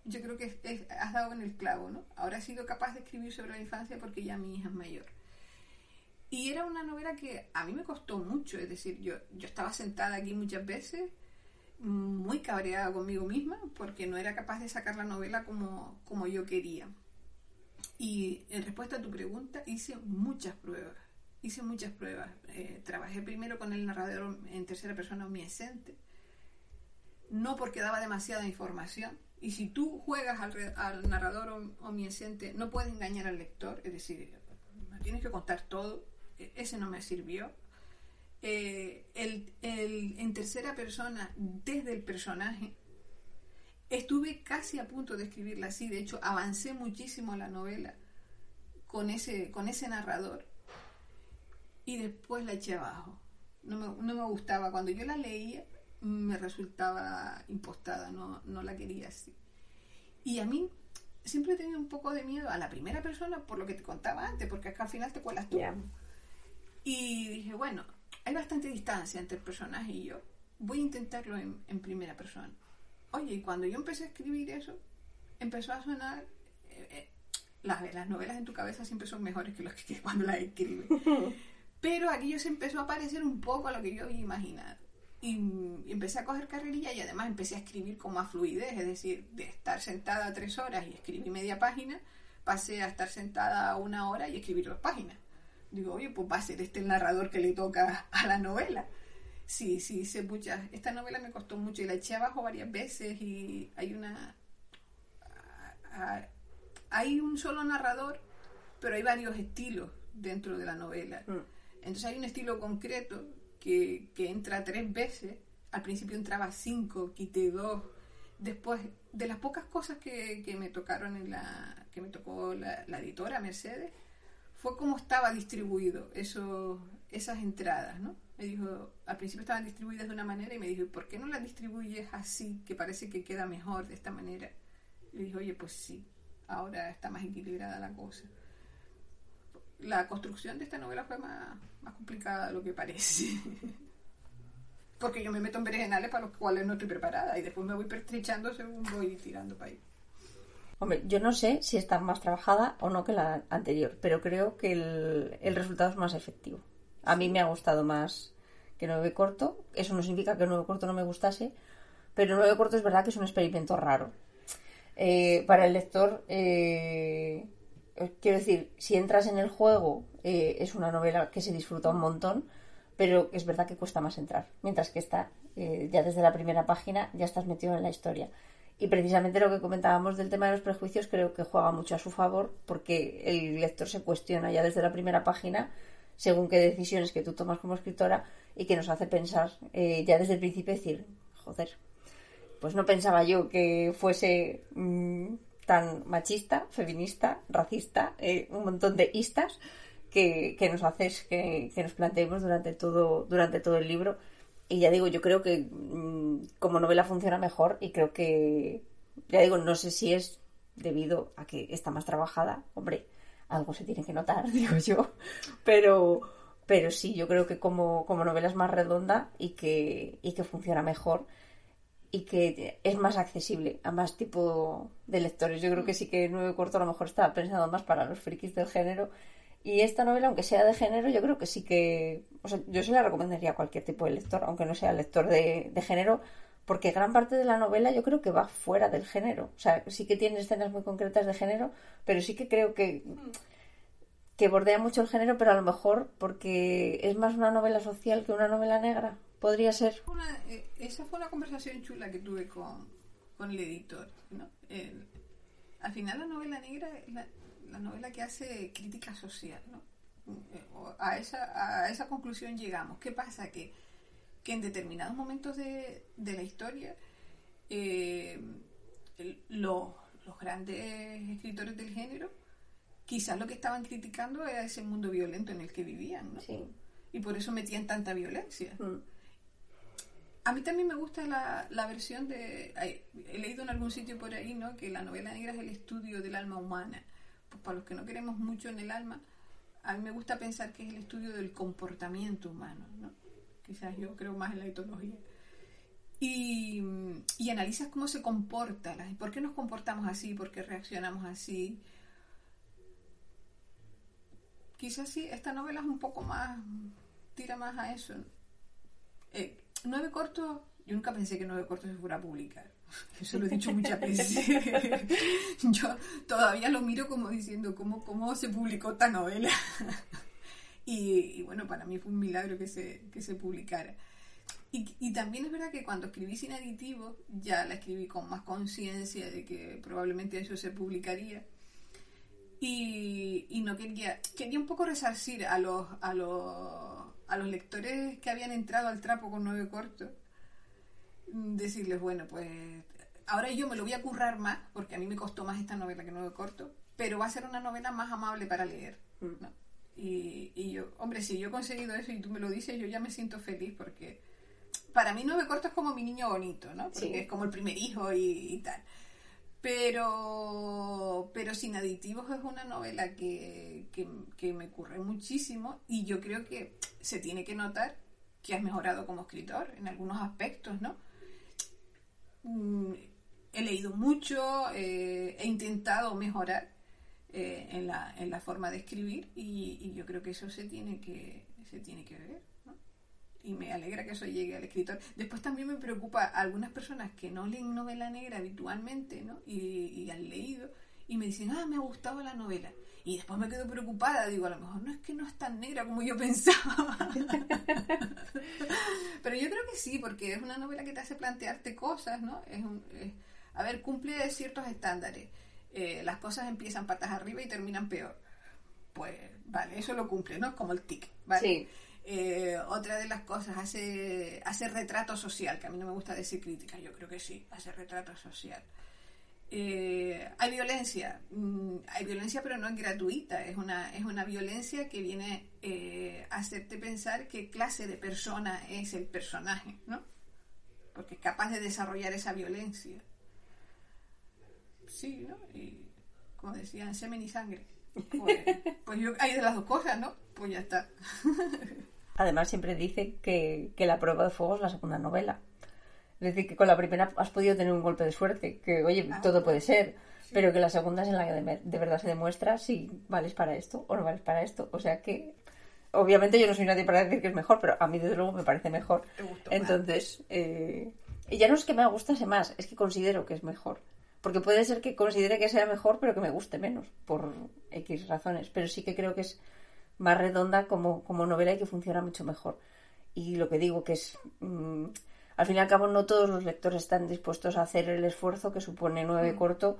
yo creo que has dado en el clavo, ¿no? Ahora he sido capaz de escribir sobre la infancia porque ya mi hija es mayor. Y era una novela que a mí me costó mucho, es decir, yo, yo estaba sentada aquí muchas veces, muy cabreada conmigo misma, porque no era capaz de sacar la novela como, como yo quería. Y en respuesta a tu pregunta, hice muchas pruebas, hice muchas pruebas. Eh, trabajé primero con el narrador en tercera persona omnisciente, no porque daba demasiada información, y si tú juegas al, narrador omnisciente, no puedes engañar al lector, es decir, tienes que contar todo. E, ese no me sirvió. Eh, el, en tercera persona, desde el personaje, estuve casi a punto de escribirla así. De hecho, avancé muchísimo la novela con ese, con ese narrador. Y después la eché abajo. No me, no me gustaba. Cuando yo la leía, me resultaba impostada, no, no la quería así. Y a mí siempre he tenido un poco de miedo a la primera persona por lo que te contaba antes, porque acá al final te cuelas tú. Y dije, bueno, hay bastante distancia entre el personaje y yo. Voy a intentarlo en, primera persona. Oye, y cuando yo empecé a escribir eso, empezó a sonar... Eh, eh, las, las novelas en tu cabeza siempre son mejores que las que cuando las escribes. Pero aquello se empezó a parecer un poco a lo que yo había imaginado y, empecé a coger carrerilla y además empecé a escribir con más fluidez, es decir, de estar sentada tres horas y escribir media página, pasé a estar sentada una hora y escribir dos páginas. Digo, oye, pues va a ser este el narrador que le toca a la novela. Sí, sí, hice muchas. Esta novela me costó mucho y la eché abajo varias veces y hay una... Hay un solo narrador, pero hay varios estilos dentro de la novela. Mm. Entonces hay un estilo concreto que, entra tres veces. Al principio entraba cinco, quité dos. Después, de las pocas cosas que, me tocaron en la. que me tocó la, editora Mercedes, fue como estaba distribuido eso, esas entradas, ¿no? Me dijo, al principio estaban distribuidas de una manera y me dijo, ¿por qué no las distribuyes así, que parece que queda mejor de esta manera? Le dije, oye, pues sí, ahora está más equilibrada la cosa. La construcción de esta novela fue más, más complicada de lo que parece. Porque yo me meto en berenjenales para los cuales no estoy preparada y después me voy pertrechando según voy tirando para ahí. Hombre, yo no sé si está más trabajada o no que la anterior, pero creo que el, el resultado es más efectivo. A mí me ha gustado más que Nueve Corto. Eso no significa que Nueve Corto no me gustase, pero Nueve Corto es verdad que es un experimento raro. Eh, para el lector, eh, quiero decir, si entras en el juego, eh, es una novela que se disfruta un montón, pero es verdad que cuesta más entrar. Mientras que está, ya desde la primera página, ya estás metido en la historia. Y precisamente lo que comentábamos del tema de los prejuicios creo que juega mucho a su favor porque el lector se cuestiona ya desde la primera página según qué decisiones que tú tomas como escritora y que nos hace pensar eh, ya desde el principio decir, joder, pues no pensaba yo que fuese mm, tan machista, feminista, racista, eh, un montón de istas que, nos haces que, nos planteemos durante todo, durante todo el libro. Y ya digo, yo creo que mm, como novela funciona mejor y creo que, ya digo, no sé si es debido a que está más trabajada, hombre, algo se tiene que notar, digo yo, pero, pero sí, yo creo que como, como novela es más redonda y que, y que funciona mejor y que es más accesible a más tipo de lectores. Yo creo que sí que Nueve Corto a lo mejor está pensado más para los frikis del género. Y esta novela, aunque sea de género, yo creo que sí que... O sea, yo se la recomendaría a cualquier tipo de lector, aunque no sea lector de, de género, porque gran parte de la novela yo creo que va fuera del género. O sea, sí que tiene escenas muy concretas de género, pero sí que creo que, que bordea mucho el género, pero a lo mejor porque es más una novela social que una novela negra. Podría ser. Eh, esa fue una conversación chula que tuve con, el editor. ¿no? al final la novela negra es la, novela que hace crítica social. ¿no? Eh, a, esa, a esa conclusión llegamos. ¿Qué pasa? Que que en determinados momentos de, la historia eh, los, grandes escritores del género quizás lo que estaban criticando era ese mundo violento en el que vivían, ¿no? Y por eso metían tanta violencia. Mm. A mí también me gusta la, versión de... He leído en algún sitio por ahí, ¿no? Que la novela negra es el estudio del alma humana. Pues para los que no queremos mucho en el alma, a mí me gusta pensar que es el estudio del comportamiento humano, ¿no? quizás yo creo más en la etología. Y, y analizas cómo se comporta, por qué nos comportamos así, por qué reaccionamos así. Quizás sí, esta novela es un poco más, tira más a eso. Eh, nueve cortos, yo nunca pensé que nueve cortos se fuera a publicar. Eso lo he dicho muchas veces. yo todavía lo miro como diciendo, ¿cómo, cómo se publicó esta novela? Y, bueno, para mí fue un milagro que se, que se publicara. Y, y, también es verdad que cuando escribí sin aditivo, ya la escribí con más conciencia de que probablemente eso se publicaría. Y, y, no quería, quería un poco resarcir a los, a los, a los lectores que habían entrado al trapo con nueve cortos. Decirles, bueno, pues ahora yo me lo voy a currar más, porque a mí me costó más esta novela que nueve cortos, pero va a ser una novela más amable para leer. ¿no? Y, y, yo, hombre, si yo he conseguido eso y tú me lo dices, yo ya me siento feliz porque para mí Nueve Cortos es como mi niño bonito, ¿no? Porque es como el primer hijo y, tal. Pero, pero Sin Aditivos es una novela que, que, me ocurre muchísimo y yo creo que se tiene que notar que has mejorado como escritor en algunos aspectos, ¿no? Mm, he leído mucho, eh, he intentado mejorar eh, en, la, en la forma de escribir y, yo creo que eso se tiene que, se tiene que ver. Y me alegra que eso llegue al escritor. Después también me preocupa algunas personas que no leen novela negra habitualmente ¿no? y, han leído y me dicen, ah, me ha gustado la novela. Y después me quedo preocupada, digo, a lo mejor no es que no es tan negra como yo pensaba. Pero yo creo que sí, porque es una novela que te hace plantearte cosas, ¿no? Es un, a ver, cumple ciertos estándares. Eh, las cosas empiezan patas arriba y terminan peor. Pues vale, eso lo cumple, ¿no? Como el tic, ¿vale? Eh, otra de las cosas, hace, hace retrato social, que a mí no me gusta decir crítica, yo creo que sí, hace retrato social. Eh, hay violencia, mm, hay violencia pero no es gratuita, es una, es una violencia que viene eh, a hacerte pensar qué clase de persona es el personaje, ¿no? Porque es capaz de desarrollar esa violencia. Sí, ¿no? Y como decían, semen y sangre. Pues, pues yo, hay de las dos cosas, ¿no? Pues ya está. Además, siempre dice que, que La prueba de fuego es la segunda novela. Es decir, que con la primera has podido tener un golpe de suerte, que oye, Ah, todo puede ser, pero que la segunda es en la que de, de verdad se demuestra si vales para esto o no vales para esto. O sea que, obviamente yo no soy nadie para decir que es mejor, pero a mí desde luego me parece mejor. Gustó. Entonces, eh, y ya no es que me gustase más, es que considero que es mejor. Porque puede ser que considere que sea mejor, pero que me guste menos, por X razones. Pero sí que creo que es más redonda como, como novela y que funciona mucho mejor. Y lo que digo que es, mm, al fin y al cabo, no todos los lectores están dispuestos a hacer el esfuerzo que supone nueve corto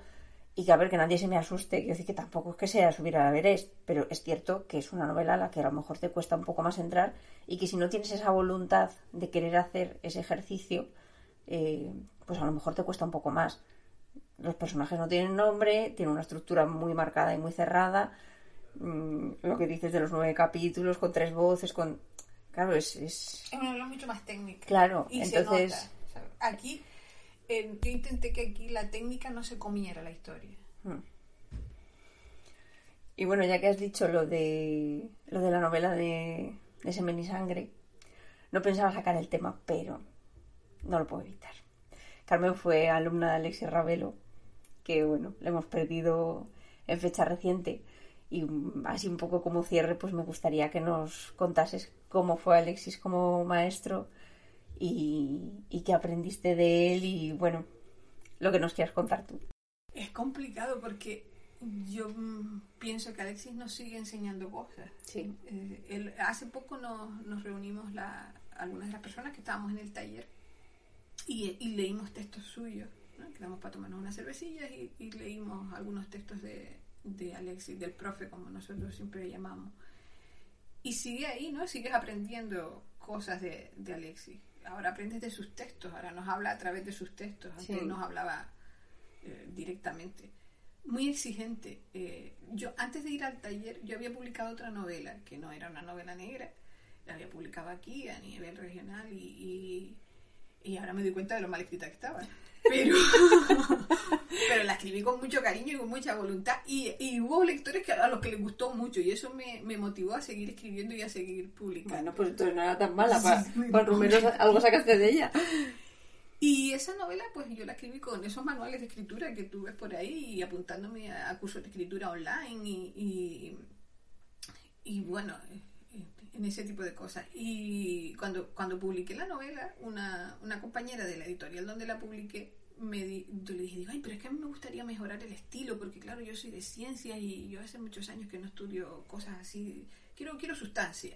y que a ver, que nadie se me asuste. Quiero decir que tampoco es que sea subir a la Everest, pero es cierto que es una novela a la que a lo mejor te cuesta un poco más entrar y que si no tienes esa voluntad de querer hacer ese ejercicio, eh, pues a lo mejor te cuesta un poco más. Los personajes no tienen nombre, tienen una estructura muy marcada y muy cerrada. Mm, lo que dices de los nueve capítulos, con tres voces, con... Claro, es... es... Es una novela mucho más técnica. Claro, y entonces- se nota. O sea, aquí, eh, yo intenté que aquí la técnica no se comiera la historia. Y bueno, ya que has dicho lo de lo de la novela de, de Semen y Sangre, no pensaba sacar el tema, pero no lo puedo evitar. Carmen fue alumna de Alexis Ravelo, que bueno, le hemos perdido en fecha reciente. Y así un poco como cierre, pues me gustaría que nos contases cómo fue Alexis como maestro y, y qué aprendiste de él y bueno, lo que nos quieras contar tú. Es complicado porque yo mm, pienso que Alexis nos sigue enseñando cosas. Sí. Eh, él- hace poco nos, nos reunimos la, algunas de las personas que estábamos en el taller y, y leímos textos suyos. ¿no? Quedamos para tomarnos unas cervecillas y, y leímos algunos textos de, de Alexis, del profe, como nosotros siempre le llamamos. Y sigue ahí, ¿no? Sigues aprendiendo cosas de, de Alexis. Ahora aprendes de sus textos, ahora nos habla a través de sus textos. Antes Sí. nos hablaba eh, directamente. Muy exigente. Eh, yo antes de ir al taller, yo había publicado otra novela, que no era una novela negra, la había publicado aquí a nivel regional y, y, y ahora me doy cuenta de lo mal escrita que estaba. Pero, pero la escribí con mucho cariño y con mucha voluntad y, y hubo lectores que, a los que les gustó mucho y eso me, me motivó a seguir escribiendo y a seguir publicando. Bueno, pues entonces no era tan mala. para- para Rumeros algo sacaste de ella. Y esa novela, pues yo la escribí con esos manuales de escritura que tú ves por ahí y apuntándome a, cursos de escritura online y, y, y, bueno, en ese tipo de cosas. Y cuando, cuando publiqué la novela, una, una compañera de la editorial donde la publiqué, me di- yo le dije, digo, ay, pero es que a mí me gustaría mejorar el estilo, porque claro, yo soy de ciencias y yo hace muchos años que no estudio cosas así, quiero, quiero sustancia.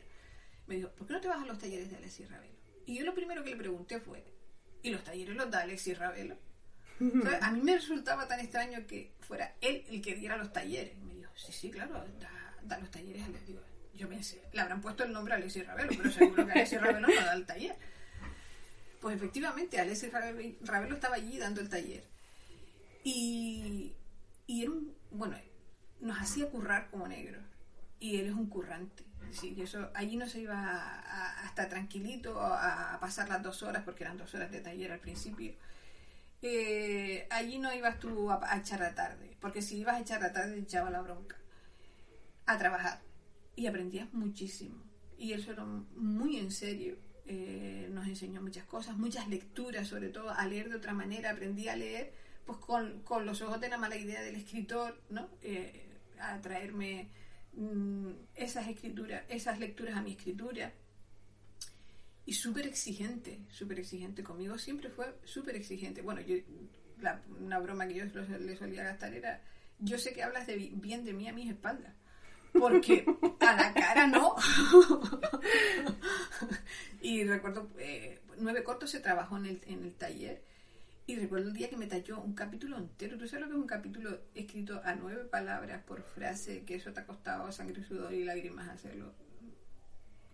Me dijo, ¿por qué no te vas a los talleres de Alexis Ravelo? Y yo lo primero que le pregunté fue, ¿y los talleres los da Alexis Ravelo? A mí me resultaba tan extraño que fuera él el que diera los talleres. Me dijo, sí, sí, claro, da, los talleres. a Digo, yo pensé, le habrán puesto el nombre a Alexis Ravelo, pero seguro que Alexis Ravelo no da el taller. Pues efectivamente, Alexis Ravelo estaba allí dando el taller. Y, y era bueno, nos hacía currar como negros. Y él es un currante. Decir, eso, allí no se iba a, a- a estar tranquilito a, pasar las dos horas, porque eran dos horas de taller al principio. Eh, allí no ibas tú a, echar la tarde, porque si ibas a echar la tarde echaba la bronca. A trabajar. Y aprendías muchísimo. Y eso era muy en serio. Eh, nos enseñó muchas cosas, muchas lecturas, sobre todo a leer de otra manera. Aprendí a leer pues con, con los ojos de la mala idea del escritor, ¿no? Eh, a traerme mm, esas escrituras, esas lecturas a mi escritura. Y súper exigente, súper exigente conmigo, siempre fue súper exigente. Bueno, yo, la- una broma que yo le solía gastar era, yo sé que hablas de, bi- bien de mí a mis espaldas, porque a la cara no. y recuerdo, eh, nueve cortos se trabajó en el, en el taller y recuerdo el día que me talló un capítulo entero. ¿Tú sabes lo que es un capítulo escrito a nueve palabras por frase? Que eso te ha costado sangre, sudor y lágrimas hacerlo.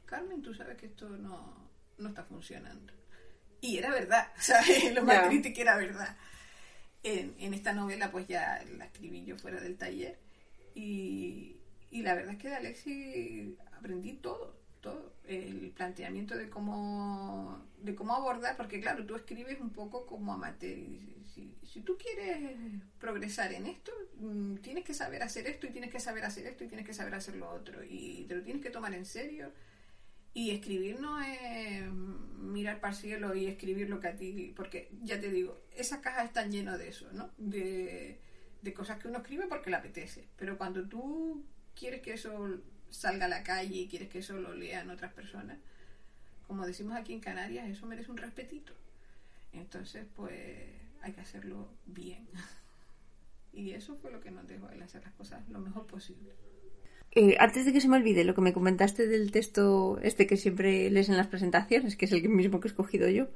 Carmen, tú sabes que esto no, no está funcionando. Y era verdad, ¿sabes? Lo más Ya. triste que era verdad. en, en esta novela pues ya la escribí yo fuera del taller y, y la verdad es que de Alexi aprendí todo, todo. El planteamiento de cómo, de cómo abordar, porque claro, tú escribes un poco como amateur. Y si, si tú quieres progresar en esto, mm, tienes que saber hacer esto y tienes que saber hacer esto y tienes que saber hacer lo otro. Y te lo tienes que tomar en serio. Y escribir no es mirar para el cielo y escribir lo que a ti, porque ya te digo, esas cajas están llenas de eso, ¿no? De, de cosas que uno escribe porque le apetece. Pero cuando tú quieres que eso salga a la calle y quieres que eso lo lean otras personas, como decimos aquí en Canarias, eso merece un respetito. Entonces, pues hay que hacerlo bien. y eso fue lo que nos dejó el hacer las cosas lo mejor posible. Eh, antes de que se me olvide lo que me comentaste del texto este que siempre lees en las presentaciones, que es el mismo que he escogido yo,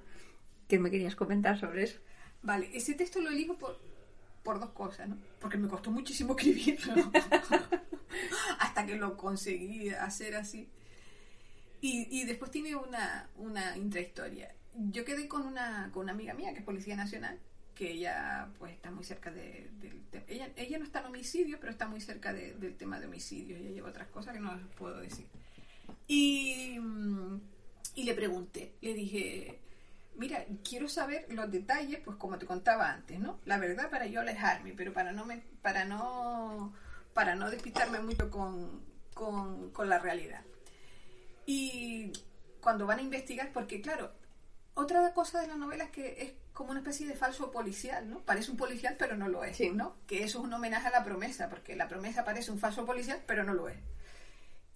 ¿qué me querías comentar sobre eso? Vale, ese texto lo elijo por, por dos cosas, ¿no? Porque me costó muchísimo escribirlo hasta que lo conseguí hacer así. Y, y después tiene una, una intrahistoria. Yo quedé con una, con una amiga mía que es Policía Nacional, que ella pues está muy cerca de, del tema. Ella, ella no está en homicidio, pero está muy cerca de, del tema de homicidio. Ella lleva otras cosas que no puedo decir. Y, mm, y le pregunté, le dije, mira, quiero saber los detalles, pues como te contaba antes, ¿no? La verdad para yo alejarme, pero para no me, para no para no despistarme mucho con, con, con la realidad. Y cuando van a investigar, porque claro, otra cosa de la novela es que es como una especie de falso policial, ¿no? Parece un policial, pero no lo es, Sí. ¿no? Que eso es un homenaje a la promesa, porque la promesa parece un falso policial, pero no lo es.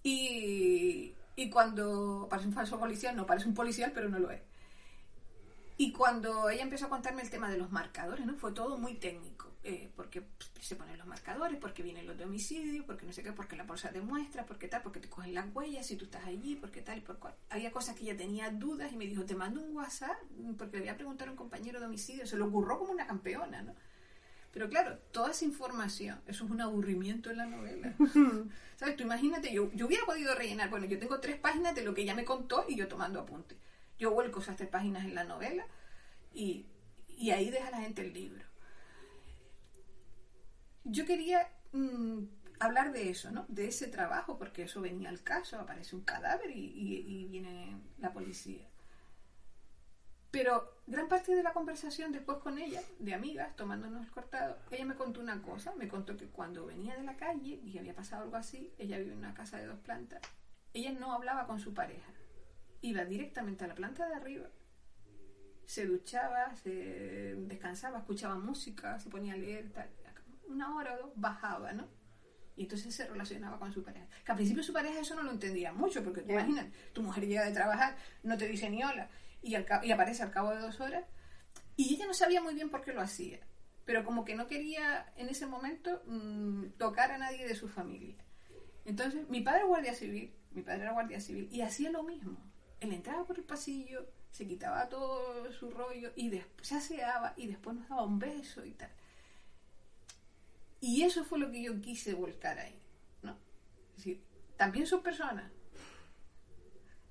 Y, y cuando parece un falso policial, no parece un policial, pero no lo es. Y cuando ella empezó a contarme el tema de los marcadores, ¿no? Fue todo muy técnico. eh, porque se ponen los marcadores, porque vienen los de homicidio, porque no sé qué, porque la bolsa demuestra, porque tal, porque te cogen las huellas si tú estás allí, porque tal y por cual. Había cosas que ella tenía dudas y me dijo, te mando un WhatsApp, porque le voy a preguntar a un compañero de homicidio. Se lo ocurrió como una campeona, ¿no? Pero claro, toda esa información, eso es un aburrimiento en la novela. ¿Sabes? Tú imagínate, yo, yo hubiera podido rellenar, bueno, yo tengo tres páginas de lo que ella me contó y yo tomando apuntes. Yo vuelco esas tres páginas en la novela y, y ahí deja la gente el libro. Yo quería mm, hablar de eso, ¿no? De ese trabajo, porque eso venía al caso, aparece un cadáver y, y- y viene la policía. Pero gran parte de la conversación después con ella, de amigas, tomándonos el cortado, ella me contó una cosa, me contó que cuando venía de la calle y había pasado algo así, ella vive en una casa de dos plantas, ella no hablaba con su pareja, iba directamente a la planta de arriba, se duchaba, se descansaba, escuchaba música, se ponía a leer, tal. una hora o dos bajaba, ¿no? Y entonces se relacionaba con su pareja. Que al principio su pareja eso no lo entendía mucho, porque tú imaginas, tu mujer llega de trabajar, no te dice ni hola, y, al y aparece al cabo de dos horas, y ella no sabía muy bien por qué lo hacía, pero como que no quería en ese momento mm, tocar a nadie de su familia. Entonces, mi padre guardia civil, mi padre era guardia civil, y hacía lo mismo. Él entraba por el pasillo, se quitaba todo su rollo, y después se aseaba, y después nos daba un beso y tal. Y eso fue lo que yo quise volcar ahí, ¿no? Es decir, también son personas.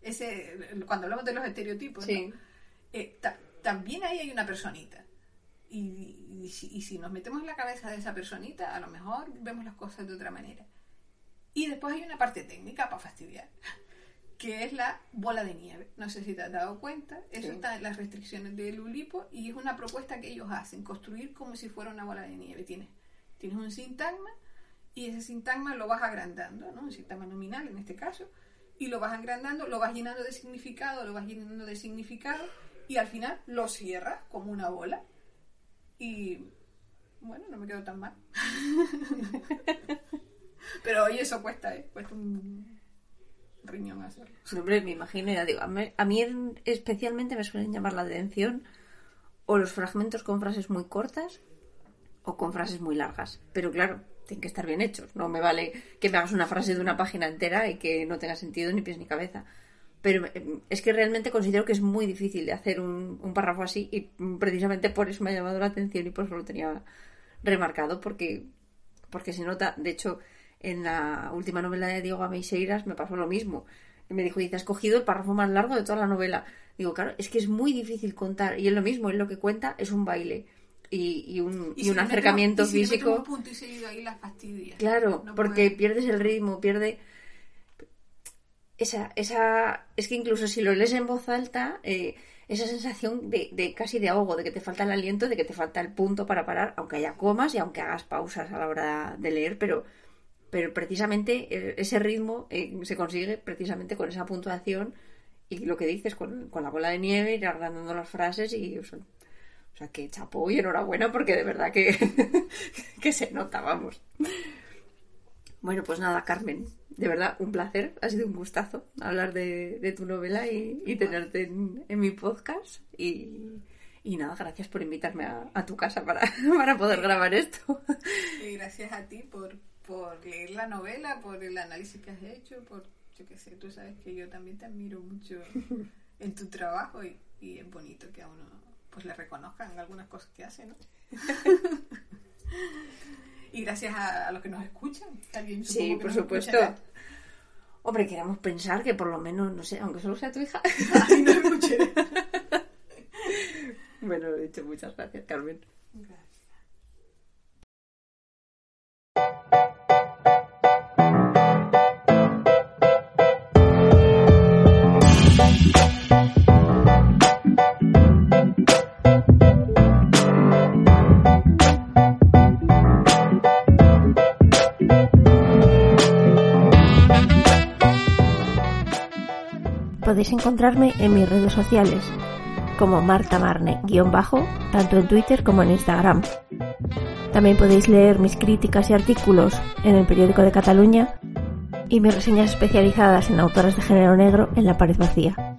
Ese, cuando hablamos de los estereotipos. Eh, ta- también ahí hay una personita. Y, y si, y si nos metemos en la cabeza de esa personita, a lo mejor vemos las cosas de otra manera. Y después hay una parte técnica para fastidiar, que es la bola de nieve. No sé si te has dado cuenta, eso Sí. está en las restricciones del ULIPO y es una propuesta que ellos hacen, construir como si fuera una bola de nieve. Tienes, tienes un sintagma y ese sintagma lo vas agrandando, ¿no? un sintagma nominal en este caso, y lo vas agrandando, lo vas llenando de significado, lo vas llenando de significado y al final lo cierras como una bola y bueno, no me quedo tan mal. Pero oye, eso cuesta, ¿eh? Cuesta un riñón hacerlo. Hombre, me imagino, ya digo, a mí, especialmente me suelen llamar la atención o los fragmentos con frases muy cortas o con frases muy largas. Pero claro, tienen que estar bien hechos. No me vale que me hagas una frase de una página entera y que no tenga sentido ni pies ni cabeza. Pero eh, es que realmente considero que es muy difícil de hacer un, un párrafo así y mm, precisamente por eso me ha llamado la atención y por eso lo tenía remarcado porque, porque se nota, de hecho, en la última novela de Diego Ameixeiras me pasó lo mismo. Y me dijo, dice, has cogido el párrafo más largo de toda la novela. Digo, claro, es que es muy difícil contar. Y es lo mismo, él lo que cuenta es un baile. y, un, Y si un le acercamiento si físico. metemos un punto y seguido ahí las fastidias. Claro, No porque puede- pierdes el ritmo, pierde esa, esa, es que incluso si lo lees en voz alta, eh, esa sensación de, de casi de ahogo, de que te falta el aliento, de que te falta el punto para parar, aunque haya comas y aunque hagas pausas a la hora de leer, pero, pero precisamente eh, ese ritmo eh, se consigue precisamente con esa puntuación y lo que dices, con, la bola de nieve, ir agrandando las frases y o sea, o sea, que chapó y enhorabuena porque de verdad que, que se nota, vamos. Bueno, pues nada, Carmen, de verdad, un placer, ha sido un gustazo hablar de, tu novela y, tenerte en, en mi podcast. Y, y nada, gracias por invitarme a, a tu casa para, para poder grabar esto. Y gracias a ti por, por leer la novela, por el análisis que has hecho, por, yo qué sé, tú sabes que yo también te admiro mucho en tu trabajo y, y es bonito que a uno pues le reconozcan algunas cosas que hace, ¿no? y gracias a, a los que nos escuchan, también Sí, por supuesto. Hombre, queremos pensar que por lo menos, no sé, aunque solo sea tu hija. Ay, no escuché. bueno, he dicho, muchas gracias, Carmen. Gracias. Podéis encontrarme en mis redes sociales como Marta Marne, guion bajo, tanto en Twitter como en Instagram. También podéis leer mis críticas y artículos en el periódico de Cataluña y mis reseñas especializadas en autoras de género negro en La Pared Vacía.